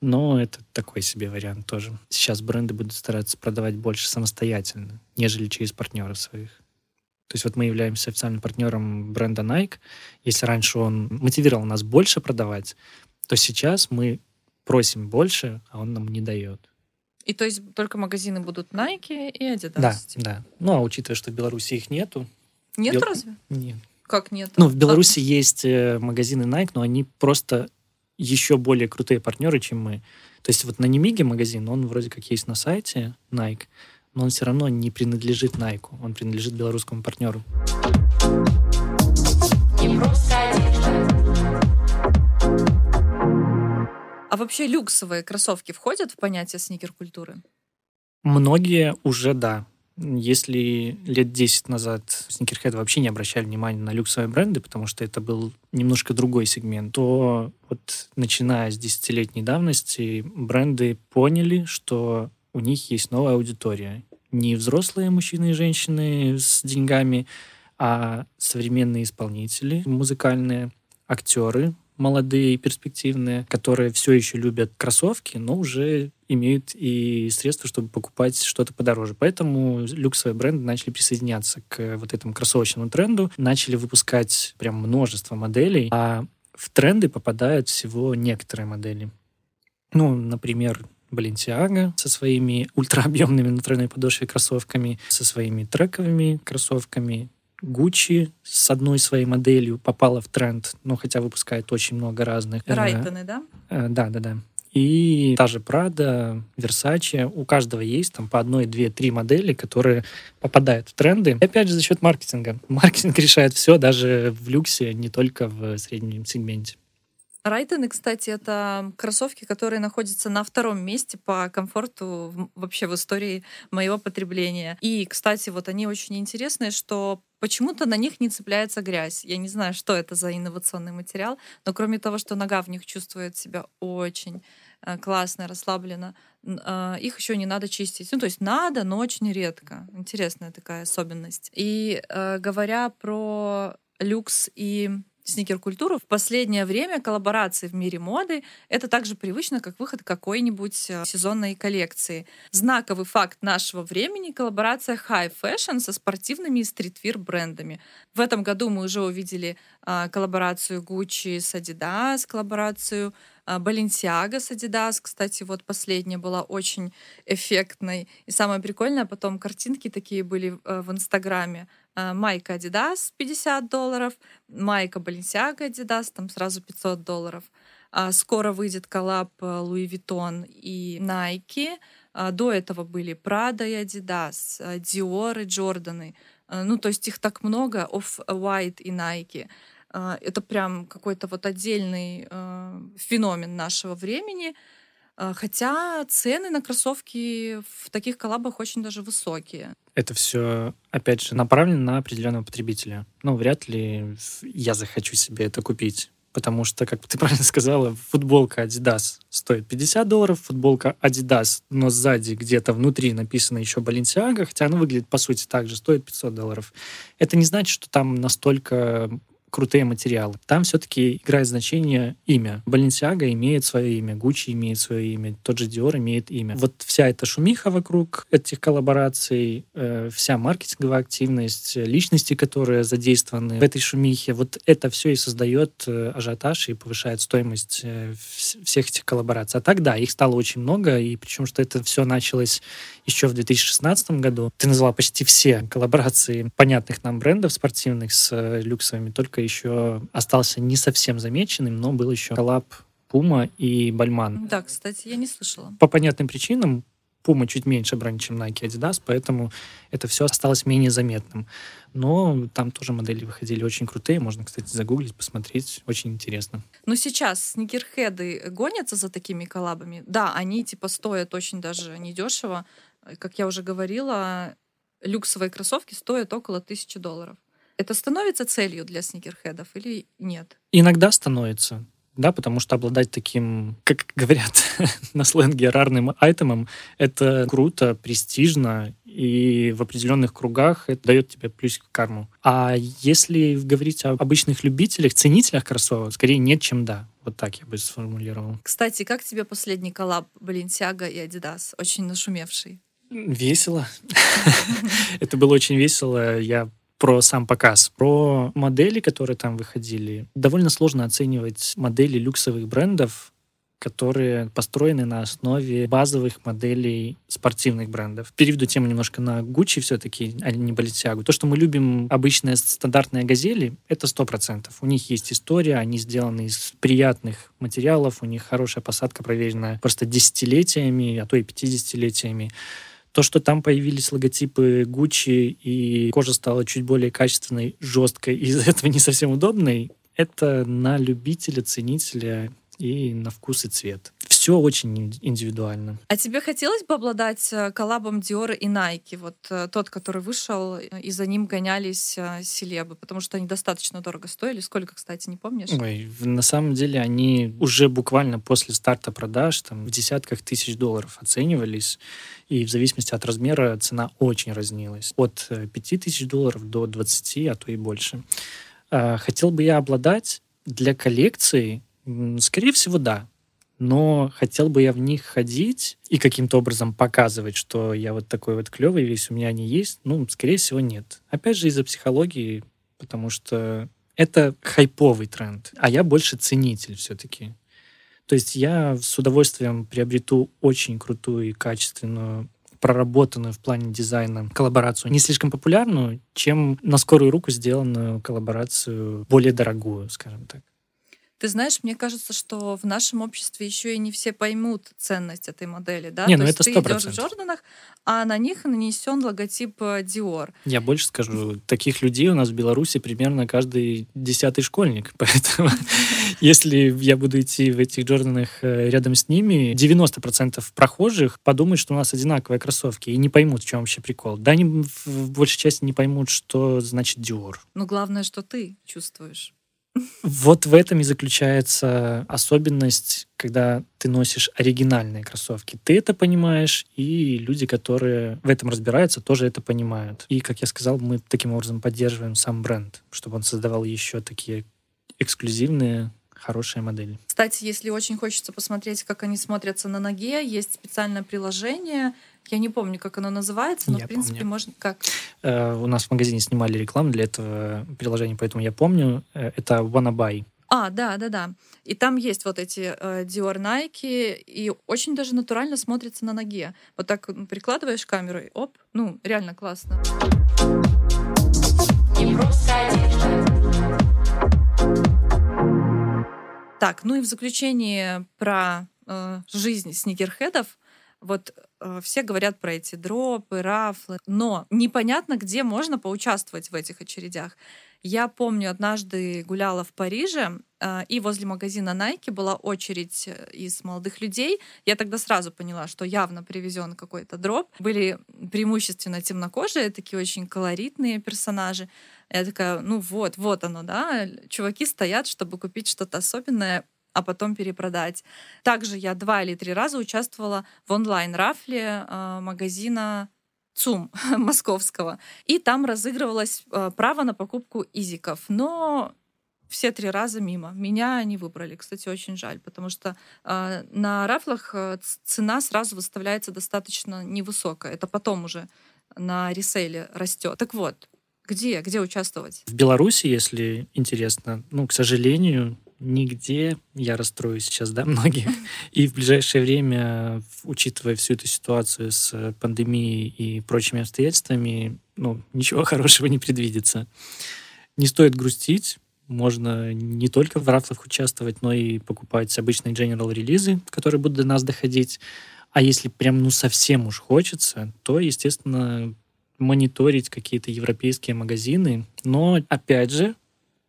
Но это такой себе вариант тоже. Сейчас бренды будут стараться продавать больше самостоятельно, нежели через партнеров своих. То есть вот мы являемся официальным партнером бренда Nike. Если раньше он мотивировал нас больше продавать, то сейчас мы просим больше, а он нам не дает. И то есть только магазины будут Nike и Adidas? Да, типа? да. Ну, а учитывая, что в Беларуси их нету... Нет Бел... разве? Нет. Как нет? Ну, в Беларуси а... есть э, магазины Nike, но они просто еще более крутые партнеры, чем мы. То есть вот на Немиге магазин, он вроде как есть на сайте Nike, но он все равно не принадлежит Nike, он принадлежит белорусскому партнеру. А вообще люксовые кроссовки входят в понятие сникер-культуры? Многие уже да. Если лет 10 назад сникерхеды вообще не обращали внимания на люксовые бренды, потому что это был немножко другой сегмент, то вот начиная с десятилетней давности бренды поняли, что у них есть новая аудитория. Не взрослые мужчины и женщины с деньгами, а современные исполнители музыкальные, актеры, молодые и перспективные, которые все еще любят кроссовки, но уже имеют и средства, чтобы покупать что-то подороже. Поэтому люксовые бренды начали присоединяться к вот этому кроссовочному тренду, начали выпускать прям множество моделей, а в тренды попадают всего некоторые модели. Ну, например, Balenciaga со своими ультраобъемными на тройной подошве кроссовками, со своими трековыми кроссовками, Gucci с одной своей моделью попала в тренд, ну, хотя выпускает очень много разных. Э, Райтоны, да? Э, да, да, да. И та же Prada, Versace, у каждого есть там по одной, две, три модели, которые попадают в тренды. И опять же за счет маркетинга. Маркетинг решает все, даже в люксе, не только в среднем сегменте. Райтоны, кстати, это кроссовки, которые находятся на втором месте по комфорту вообще в истории моего потребления. И, кстати, вот они очень интересные, что почему-то на них не цепляется грязь. Я не знаю, что это за инновационный материал, но кроме того, что нога в них чувствует себя очень э, классно, расслабленно, э, их еще не надо чистить. Ну, то есть надо, но очень редко. Интересная такая особенность. И э, говоря про люкс и сникер-культуру. В последнее время коллаборации в мире моды — это также привычно, как выход какой-нибудь э, сезонной коллекции. Знаковый факт нашего времени — коллаборация High Fashion со спортивными и стритвир брендами. В этом году мы уже увидели а, коллаборацию Gucci с Adidas, коллаборацию а, Balenciaga с Adidas. Кстати, вот последняя была очень эффектной. И самое прикольное, потом картинки такие были э, в Инстаграме. А, майка Adidas 50 долларов, майка Balenciaga Adidas, там сразу 500 долларов. А, скоро выйдет коллаб э, Louis Vuitton и Nike. А, до этого были Prada и Adidas, Dior и Jordаны. Ну, то есть их так много, Off-White и Nike. Это прям какой-то вот отдельный феномен нашего времени. Хотя цены на кроссовки в таких коллабах очень даже высокие это все, опять же, направлено на определенного потребителя. Ну, вряд ли я захочу себе это купить. Потому что, как ты правильно сказала, футболка Adidas стоит 50 долларов, футболка Adidas, но сзади где-то внутри написано еще Balenciaga, хотя она выглядит, по сути, так же, стоит 500 долларов. Это не значит, что там настолько крутые материалы. Там все-таки играет значение имя. Balenciaga имеет свое имя, Gucci имеет свое имя, тот же Dior имеет имя. Вот вся эта шумиха вокруг этих коллабораций, э, вся маркетинговая активность, личности, которые задействованы в этой шумихе, вот это все и создает э, ажиотаж и повышает стоимость э, всех этих коллабораций. А так, да, их стало очень много, и причем, что это все началось еще в 2016 году. Ты назвала почти все коллаборации понятных нам брендов спортивных с э, люксовыми, только еще остался не совсем замеченным, но был еще коллаб Puma и Бальман. Да, кстати, я не слышала. По понятным причинам Puma чуть меньше бренд, чем Nike Adidas, поэтому это все осталось менее заметным. Но там тоже модели выходили очень крутые, можно, кстати, загуглить, посмотреть, очень интересно. Но сейчас сникерхеды гонятся за такими коллабами. Да, они типа стоят очень даже недешево, как я уже говорила, люксовые кроссовки стоят около тысячи долларов. Это становится целью для сникерхедов или нет? Иногда становится. Да, потому что обладать таким, как говорят на сленге, рарным айтемом, это круто, престижно, и в определенных кругах это дает тебе плюс к карму. А если говорить об обычных любителях, ценителях кроссовок, скорее нет, чем да. Вот так я бы сформулировал. Кстати, как тебе последний коллаб Баленсиага и Adidas? Очень нашумевший. Весело. Это было очень весело. Я про сам показ. Про модели, которые там выходили. Довольно сложно оценивать модели люксовых брендов, которые построены на основе базовых моделей спортивных брендов. Переведу тему немножко на Gucci все-таки, а не Balenciaga. То, что мы любим обычные стандартные газели, это сто процентов. У них есть история, они сделаны из приятных материалов, у них хорошая посадка, проверенная просто десятилетиями, а то и пятидесятилетиями. То, что там появились логотипы Gucci и кожа стала чуть более качественной, жесткой и из-за этого не совсем удобной, это на любителя, ценителя и на вкус и цвет. Все очень индивидуально. А тебе хотелось бы обладать э, коллабом Dior и Nike? Вот э, тот, который вышел, э, и за ним гонялись селебы, потому что они достаточно дорого стоили. Сколько, кстати, не помнишь? Ой, на самом деле они уже буквально после старта продаж там в десятках тысяч долларов оценивались, и в зависимости от размера цена очень разнилась. От 5 тысяч долларов до 20, а то и больше. А, хотел бы я обладать для коллекции Скорее всего, да. Но хотел бы я в них ходить и каким-то образом показывать, что я вот такой вот клевый весь, у меня они есть. Ну, скорее всего, нет. Опять же, из-за психологии, потому что это хайповый тренд, а я больше ценитель все-таки. То есть я с удовольствием приобрету очень крутую и качественную проработанную в плане дизайна коллаборацию, не слишком популярную, чем на скорую руку сделанную коллаборацию более дорогую, скажем так. Ты знаешь, мне кажется, что в нашем обществе еще и не все поймут ценность этой модели, да? Не, То ну есть это ты идешь в Джорданах, а на них нанесен логотип э, Dior. Я больше скажу, таких людей у нас в Беларуси примерно каждый десятый школьник, поэтому если я буду идти в этих Джорданах э, рядом с ними, 90% прохожих подумают, что у нас одинаковые кроссовки и не поймут, в чем вообще прикол. Да, они в большей части не поймут, что значит Dior. Но главное, что ты чувствуешь. Вот в этом и заключается особенность, когда ты носишь оригинальные кроссовки. Ты это понимаешь, и люди, которые в этом разбираются, тоже это понимают. И, как я сказал, мы таким образом поддерживаем сам бренд, чтобы он создавал еще такие эксклюзивные хорошая модель. Кстати, если очень хочется посмотреть, как они смотрятся на ноге, есть специальное приложение. Я не помню, как оно называется, но я в принципе помню. можно как. Э, у нас в магазине снимали рекламу для этого приложения, поэтому я помню. Э, это Wannabuy. А, да, да, да. И там есть вот эти э, Dior Nike, и очень даже натурально смотрится на ноге. Вот так прикладываешь камеру, и оп, ну, реально классно. Не просто одежда. Так, ну и в заключение про э, жизнь сникерхедов. Вот все говорят про эти дропы, рафлы, но непонятно, где можно поучаствовать в этих очередях. Я помню, однажды гуляла в Париже, э, и возле магазина Nike была очередь э, из молодых людей. Я тогда сразу поняла, что явно привезен какой-то дроп. Были преимущественно темнокожие, такие очень колоритные персонажи. Я такая, ну вот, вот оно, да, чуваки стоят, чтобы купить что-то особенное, а потом перепродать. Также я два или три раза участвовала в онлайн-рафле э, магазина ЦУМ московского. И там разыгрывалось э, право на покупку изиков. Но все три раза мимо. Меня не выбрали. Кстати, очень жаль, потому что э, на рафлах э, цена сразу выставляется достаточно невысокая. Это потом уже на ресейле растет. Так вот, где? Где участвовать? В Беларуси, если интересно. Ну, к сожалению, нигде. Я расстроюсь сейчас, да, многие. И в ближайшее время, учитывая всю эту ситуацию с пандемией и прочими обстоятельствами, ну, ничего хорошего не предвидится. Не стоит грустить. Можно не только в рафлах участвовать, но и покупать обычные general релизы, которые будут до нас доходить. А если прям ну совсем уж хочется, то, естественно, мониторить какие-то европейские магазины. Но, опять же,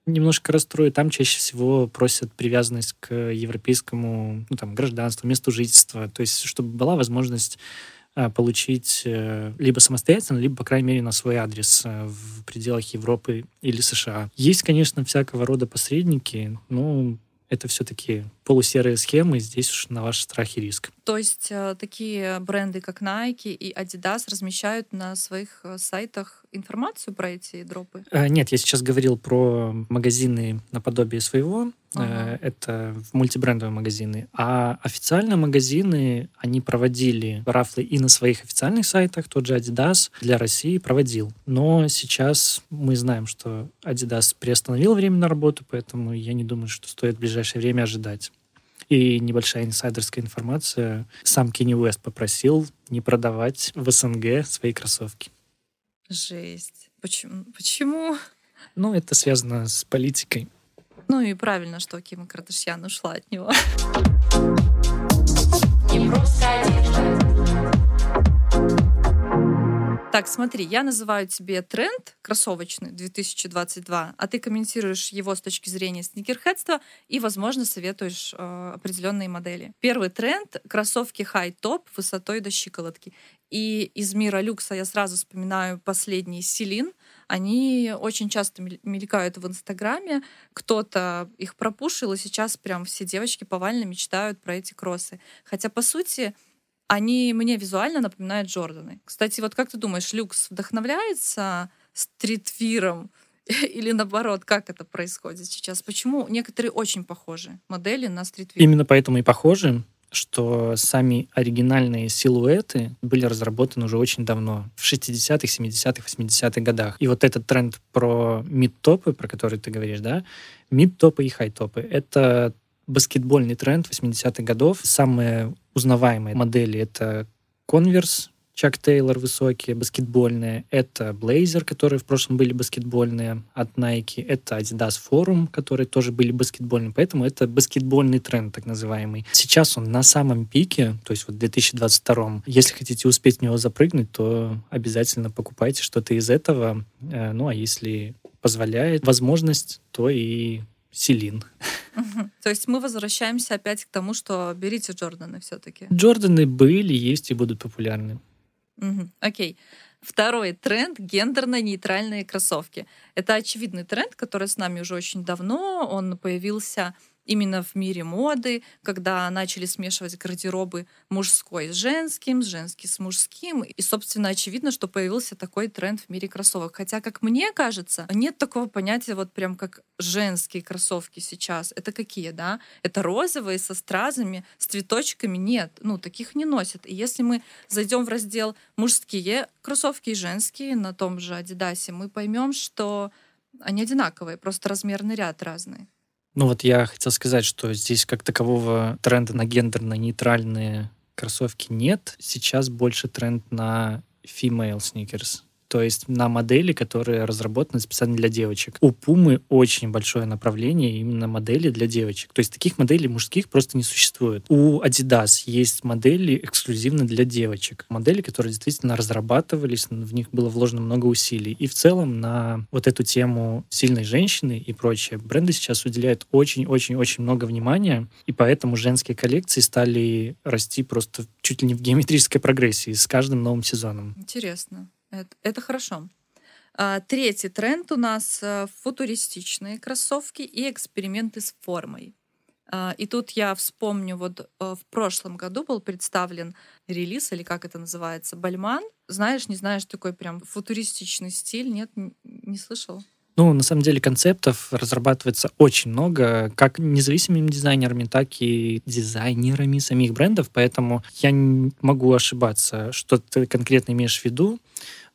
немножко расстрою, там чаще всего просят привязанность к европейскому ну, там, гражданству, месту жительства, то есть чтобы была возможность а, получить э, либо самостоятельно, либо, по крайней мере, на свой адрес э, в пределах Европы или США. Есть, конечно, всякого рода посредники, но это все-таки полусерые схемы, здесь уж на ваш страх и риск. То есть э, такие бренды, как Nike и Adidas, размещают на своих э, сайтах информацию про эти дропы? Э, нет, я сейчас говорил про магазины наподобие своего. Ага. Это в мультибрендовые магазины. А официальные магазины, они проводили рафлы и на своих официальных сайтах. Тот же Adidas для России проводил. Но сейчас мы знаем, что Adidas приостановил время на работу, поэтому я не думаю, что стоит в ближайшее время ожидать. И небольшая инсайдерская информация. Сам Кенни Уэст попросил не продавать в СНГ свои кроссовки. Жесть. Почему? Почему? Ну, это связано с политикой. Ну и правильно, что Кима Кардашьян ушла от него. Не просто так, смотри, я называю тебе тренд кроссовочный 2022, а ты комментируешь его с точки зрения сникерхедства и, возможно, советуешь э, определенные модели. Первый тренд — кроссовки хай-топ высотой до щиколотки. И из мира люкса я сразу вспоминаю последний Селин. Они очень часто мелькают в Инстаграме. Кто-то их пропушил, и сейчас прям все девочки повально мечтают про эти кроссы. Хотя, по сути, они мне визуально напоминают Джорданы. Кстати, вот как ты думаешь, люкс вдохновляется стритвиром или наоборот, как это происходит сейчас? Почему некоторые очень похожи модели на стритвир? Именно поэтому и похожи, что сами оригинальные силуэты были разработаны уже очень давно, в 60-х, 70-х, 80-х годах. И вот этот тренд про мид-топы, про который ты говоришь, да, мид-топы и хай-топы, это баскетбольный тренд 80-х годов. Самые узнаваемые модели — это Converse, Чак Тейлор высокие, баскетбольные. Это Blazer, которые в прошлом были баскетбольные от Nike. Это Adidas Forum, которые тоже были баскетбольные. Поэтому это баскетбольный тренд, так называемый. Сейчас он на самом пике, то есть вот в 2022. Если хотите успеть в него запрыгнуть, то обязательно покупайте что-то из этого. Э, ну, а если позволяет возможность, то и Селин. То есть мы возвращаемся опять к тому, что берите Джорданы все-таки. Джорданы были, есть и будут популярны. Окей. Второй тренд — гендерно-нейтральные кроссовки. Это очевидный тренд, который с нами уже очень давно. Он появился именно в мире моды, когда начали смешивать гардеробы мужской с женским, женский с мужским. И, собственно, очевидно, что появился такой тренд в мире кроссовок. Хотя, как мне кажется, нет такого понятия вот прям как женские кроссовки сейчас. Это какие, да? Это розовые со стразами, с цветочками? Нет, ну, таких не носят. И если мы зайдем в раздел мужские кроссовки и женские на том же Адидасе, мы поймем, что они одинаковые, просто размерный ряд разный. Ну вот я хотел сказать, что здесь как такового тренда на гендерно-нейтральные кроссовки нет. Сейчас больше тренд на female sneakers то есть на модели, которые разработаны специально для девочек. У Пумы очень большое направление именно модели для девочек. То есть таких моделей мужских просто не существует. У Adidas есть модели эксклюзивно для девочек. Модели, которые действительно разрабатывались, в них было вложено много усилий. И в целом на вот эту тему сильной женщины и прочее бренды сейчас уделяют очень-очень-очень много внимания, и поэтому женские коллекции стали расти просто чуть ли не в геометрической прогрессии с каждым новым сезоном. Интересно. Это, это хорошо. А, третий тренд у нас э, футуристичные кроссовки и эксперименты с формой. А, и тут я вспомню, вот э, в прошлом году был представлен релиз, или как это называется, Бальман. Знаешь, не знаешь, такой прям футуристичный стиль, нет, не слышал? Ну, на самом деле концептов разрабатывается очень много, как независимыми дизайнерами, так и дизайнерами самих брендов, поэтому я не могу ошибаться, что ты конкретно имеешь в виду.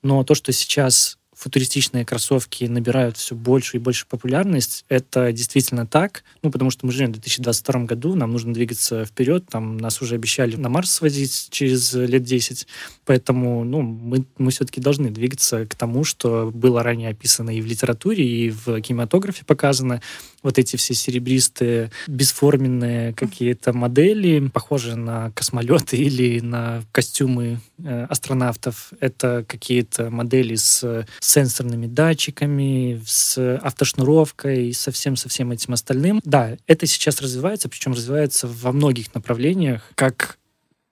Но то, что сейчас футуристичные кроссовки набирают все больше и больше популярность, это действительно так. Ну, потому что мы живем в 2022 году, нам нужно двигаться вперед, там нас уже обещали на Марс свозить через лет 10, поэтому, ну, мы, мы все-таки должны двигаться к тому, что было ранее описано и в литературе, и в кинематографе показано, вот эти все серебристые, бесформенные какие-то модели, похожие на космолеты или на костюмы э, астронавтов. Это какие-то модели с сенсорными датчиками, с автошнуровкой, всем, со всем этим остальным. Да, это сейчас развивается, причем развивается во многих направлениях, как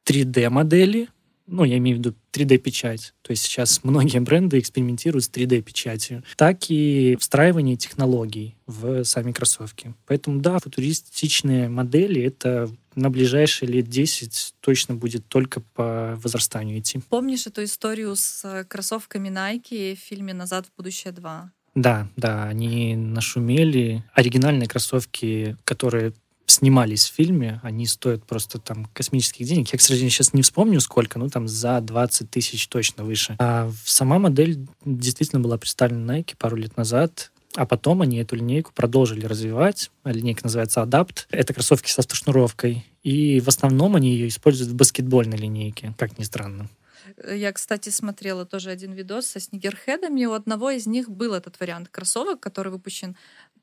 3D-модели, ну, я имею в виду 3D-печать. То есть сейчас многие бренды экспериментируют с 3D-печатью, так и встраивание технологий в сами кроссовки. Поэтому, да, футуристичные модели — это на ближайшие лет 10 точно будет только по возрастанию идти. Помнишь эту историю с э, кроссовками Nike в фильме «Назад в будущее 2»? Да, да, они нашумели. Оригинальные кроссовки, которые снимались в фильме, они стоят просто там космических денег. Я, к сожалению, сейчас не вспомню сколько, ну там за 20 тысяч точно выше. А сама модель действительно была представлена Nike пару лет назад. А потом они эту линейку продолжили развивать. Линейка называется Adapt. Это кроссовки со автошнуровкой. И в основном они ее используют в баскетбольной линейке, как ни странно. Я, кстати, смотрела тоже один видос со снигерхедами. У одного из них был этот вариант кроссовок, который выпущен,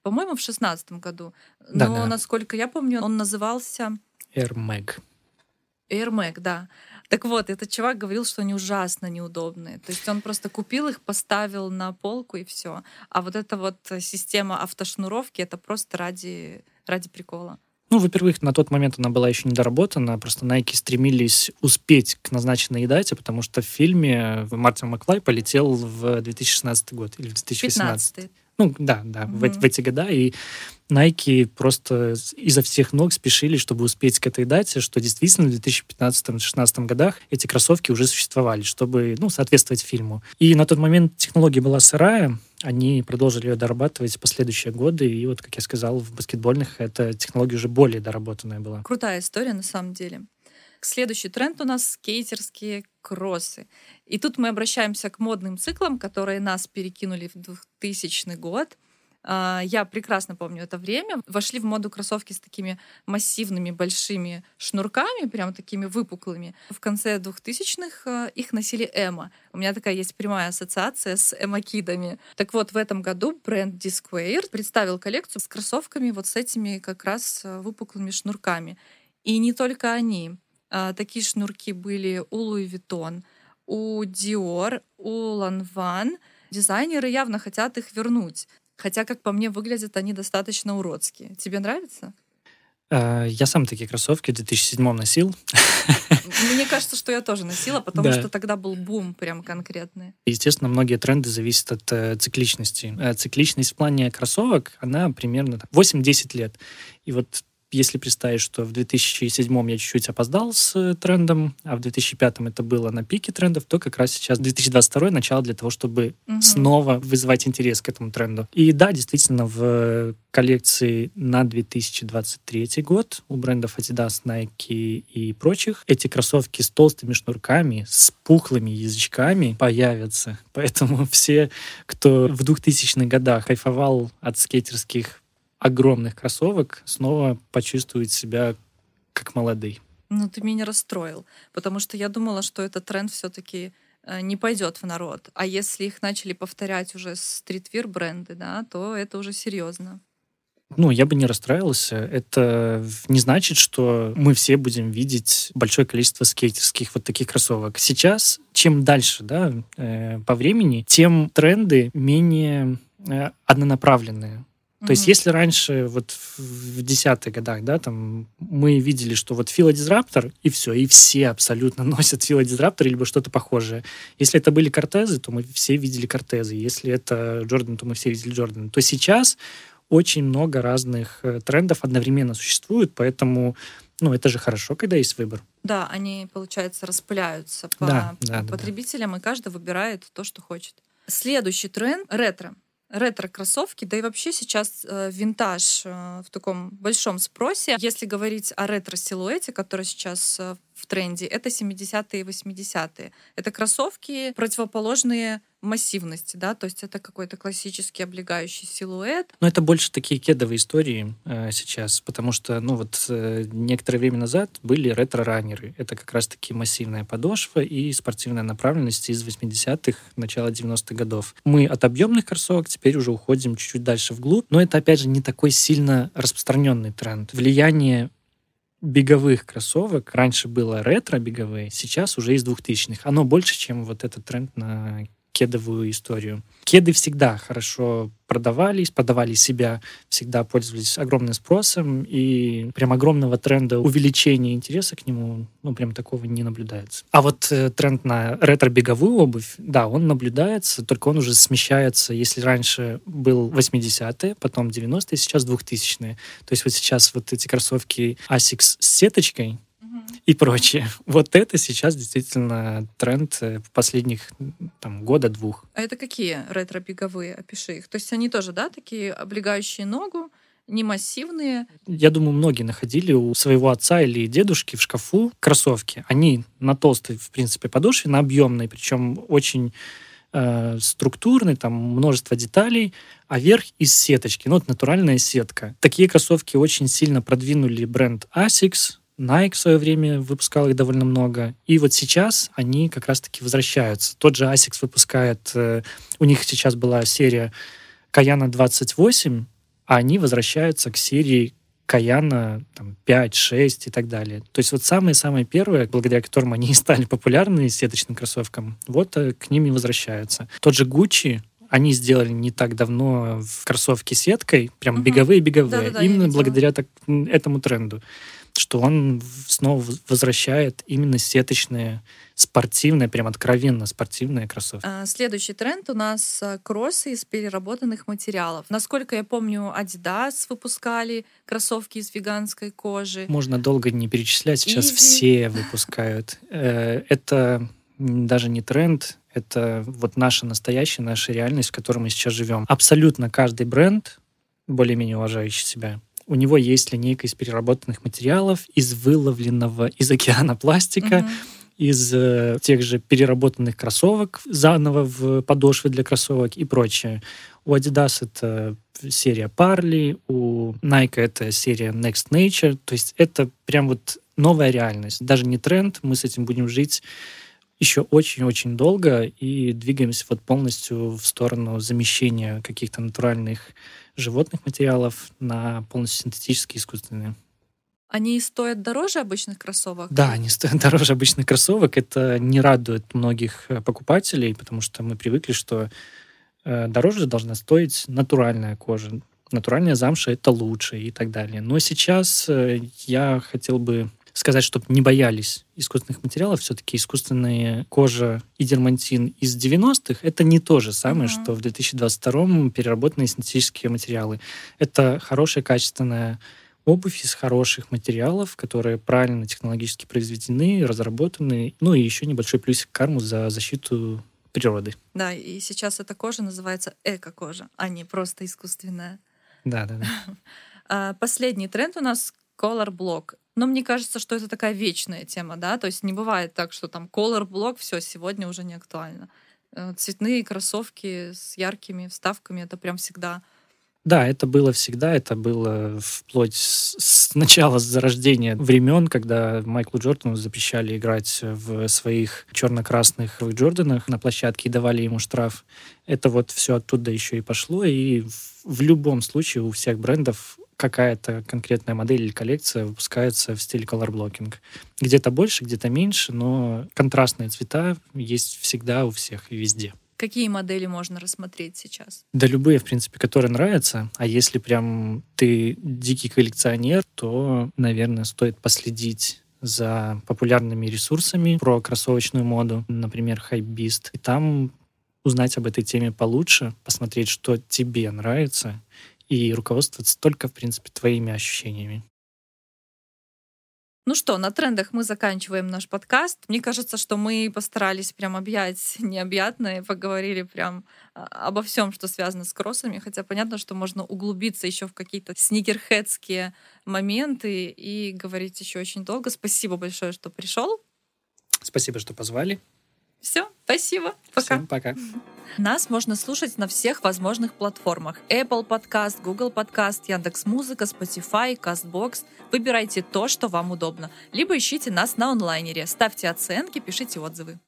по-моему, в шестнадцатом году. Но, да, да. насколько я помню, он назывался... Air Mag. Air Mag, да. Так вот, этот чувак говорил, что они ужасно неудобные. То есть он просто купил их, поставил на полку и все. А вот эта вот система автошнуровки это просто ради, ради прикола. Ну, во-первых, на тот момент она была еще не доработана, просто Nike стремились успеть к назначенной дате, потому что в фильме Мартин Маклай полетел в 2016 год или в 2018. 15 ну, да, да, mm-hmm. в, в эти года. И Nike просто изо всех ног спешили, чтобы успеть к этой дате, что действительно в 2015-2016 годах эти кроссовки уже существовали, чтобы ну, соответствовать фильму. И на тот момент технология была сырая, они продолжили ее дорабатывать в последующие годы, и вот, как я сказал, в баскетбольных эта технология уже более доработанная была. Крутая история, на самом деле. Следующий тренд у нас скейтерские кроссы. И тут мы обращаемся к модным циклам, которые нас перекинули в 2000 год. А, я прекрасно помню это время. Вошли в моду кроссовки с такими массивными большими шнурками, прям такими выпуклыми. В конце 2000-х а, их носили эмо. У меня такая есть прямая ассоциация с эмо-кидами. Так вот, в этом году бренд Disquare представил коллекцию с кроссовками вот с этими как раз а, выпуклыми шнурками. И не только они. Такие шнурки были у Louis Vuitton, у Dior, у Lanvin. Дизайнеры явно хотят их вернуть. Хотя, как по мне, выглядят они достаточно уродские. Тебе нравится? А, я сам такие кроссовки в 2007 носил. Мне кажется, что я тоже носила, потому да. что тогда был бум прям конкретный. Естественно, многие тренды зависят от э, цикличности. Э, цикличность в плане кроссовок, она примерно 8-10 лет. И вот если представить, что в 2007 я чуть-чуть опоздал с э, трендом, а в 2005 это было на пике трендов, то как раз сейчас 2022 начало для того, чтобы угу. снова вызывать интерес к этому тренду. И да, действительно, в коллекции на 2023 год у брендов Adidas, Nike и прочих эти кроссовки с толстыми шнурками, с пухлыми язычками появятся. Поэтому все, кто в 2000-х годах кайфовал от скейтерских огромных кроссовок снова почувствует себя как молодый. Ну, ты меня расстроил, потому что я думала, что этот тренд все-таки э, не пойдет в народ. А если их начали повторять уже стритвир бренды, да, то это уже серьезно. Ну, я бы не расстраивался. Это не значит, что мы все будем видеть большое количество скейтерских вот таких кроссовок. Сейчас, чем дальше, да, э, по времени, тем тренды менее э, однонаправленные. То mm-hmm. есть, если раньше, вот в десятых годах, да, там мы видели, что вот филодизраптор, и все, и все абсолютно носят филодизраптор либо что-то похожее. Если это были кортезы, то мы все видели кортезы. Если это Джордан, то мы все видели Джордан. То сейчас очень много разных э, трендов одновременно существует, поэтому ну, это же хорошо, когда есть выбор. Да, они, получается, распыляются по, да, да, по потребителям, да. и каждый выбирает то, что хочет. Следующий тренд — ретро ретро-кроссовки, да и вообще сейчас э, винтаж э, в таком большом спросе. Если говорить о ретро-силуэте, который сейчас э, в тренде, это 70-е и 80-е. Это кроссовки противоположные массивности, да, то есть это какой-то классический облегающий силуэт. Но это больше такие кедовые истории э, сейчас, потому что, ну вот, э, некоторое время назад были ретро-раннеры. Это как раз-таки массивная подошва и спортивная направленность из 80-х, начала 90-х годов. Мы от объемных кроссовок теперь уже уходим чуть-чуть дальше вглубь, но это, опять же, не такой сильно распространенный тренд. Влияние беговых кроссовок. Раньше было ретро-беговые, сейчас уже из 2000-х. Оно больше, чем вот этот тренд на кедовую историю. Кеды всегда хорошо продавались, подавали себя, всегда пользовались огромным спросом, и прям огромного тренда увеличения интереса к нему, ну, прям такого не наблюдается. А вот э, тренд на ретро-беговую обувь, да, он наблюдается, только он уже смещается. Если раньше был 80-е, потом 90-е, сейчас 2000-е. То есть вот сейчас вот эти кроссовки Asics с сеточкой, и прочее. Вот это сейчас действительно тренд э, последних там, года-двух. А это какие ретро-беговые? Опиши их. То есть они тоже, да, такие облегающие ногу, не массивные. Я думаю, многие находили у своего отца или дедушки в шкафу кроссовки. Они на толстой, в принципе, подошве, на объемной, причем очень э, структурный, там множество деталей, а верх из сеточки, ну, вот натуральная сетка. Такие кроссовки очень сильно продвинули бренд Asics, Nike в свое время выпускал их довольно много. И вот сейчас они как раз-таки возвращаются. Тот же Asics выпускает... Э, у них сейчас была серия Каяна 28, а они возвращаются к серии Каяна там, 5, 6 и так далее. То есть вот самые-самые первые, благодаря которым они стали популярны сеточным кроссовкам, вот э, к ним и возвращаются. Тот же Gucci, они сделали не так давно в кроссовке сеткой, прям беговые-беговые, угу. именно благодаря так, этому тренду что он снова возвращает именно сеточные спортивные, прям откровенно спортивные кроссовки. А, следующий тренд у нас а, кроссы из переработанных материалов. Насколько я помню, Adidas выпускали кроссовки из веганской кожи. Можно долго не перечислять, сейчас Easy. все выпускают. Э, это даже не тренд, это вот наша настоящая, наша реальность, в которой мы сейчас живем. Абсолютно каждый бренд, более-менее уважающий себя, у него есть линейка из переработанных материалов, из выловленного из океана пластика, mm-hmm. из э, тех же переработанных кроссовок заново в подошвы для кроссовок и прочее. У Adidas это серия Parley, у Nike это серия Next Nature. То есть это прям вот новая реальность. Даже не тренд, мы с этим будем жить еще очень-очень долго и двигаемся вот полностью в сторону замещения каких-то натуральных животных материалов на полностью синтетические искусственные. Они стоят дороже обычных кроссовок? Да, они стоят дороже обычных кроссовок. Это не радует многих э, покупателей, потому что мы привыкли, что э, дороже должна стоить натуральная кожа. Натуральная замша — это лучше и так далее. Но сейчас э, я хотел бы сказать, чтобы не боялись искусственных материалов. Все-таки искусственная кожа и дермантин из 90-х — это не то же самое, mm-hmm. что в 2022-м переработанные синтетические материалы. Это хорошая, качественная обувь из хороших материалов, которые правильно технологически произведены, разработаны. Ну и еще небольшой плюсик карму за защиту природы. Да, и сейчас эта кожа называется эко-кожа, а не просто искусственная. Да, да, да. А, последний тренд у нас color block. Но мне кажется, что это такая вечная тема, да, то есть не бывает так, что там color блок, все, сегодня уже не актуально. Э, цветные кроссовки с яркими вставками это прям всегда. Да, это было всегда, это было вплоть с начала зарождения времен, когда Майклу Джордану запрещали играть в своих черно-красных Джорданах на площадке и давали ему штраф. Это вот все оттуда еще и пошло, и в любом случае у всех брендов какая-то конкретная модель или коллекция выпускается в стиле color blocking. Где-то больше, где-то меньше, но контрастные цвета есть всегда у всех и везде. Какие модели можно рассмотреть сейчас? Да любые, в принципе, которые нравятся. А если прям ты дикий коллекционер, то, наверное, стоит последить за популярными ресурсами про кроссовочную моду, например, Hypebeast. И там узнать об этой теме получше, посмотреть, что тебе нравится, и руководствоваться только, в принципе, твоими ощущениями. Ну что, на трендах мы заканчиваем наш подкаст. Мне кажется, что мы постарались прям объять необъятное, поговорили прям а, обо всем, что связано с кроссами, хотя понятно, что можно углубиться еще в какие-то сникерхедские моменты и говорить еще очень долго. Спасибо большое, что пришел. Спасибо, что позвали. Все, спасибо. Пока. Всем пока. Нас можно слушать на всех возможных платформах. Apple Podcast, Google Podcast, Яндекс.Музыка, Spotify, CastBox. Выбирайте то, что вам удобно. Либо ищите нас на онлайнере. Ставьте оценки, пишите отзывы.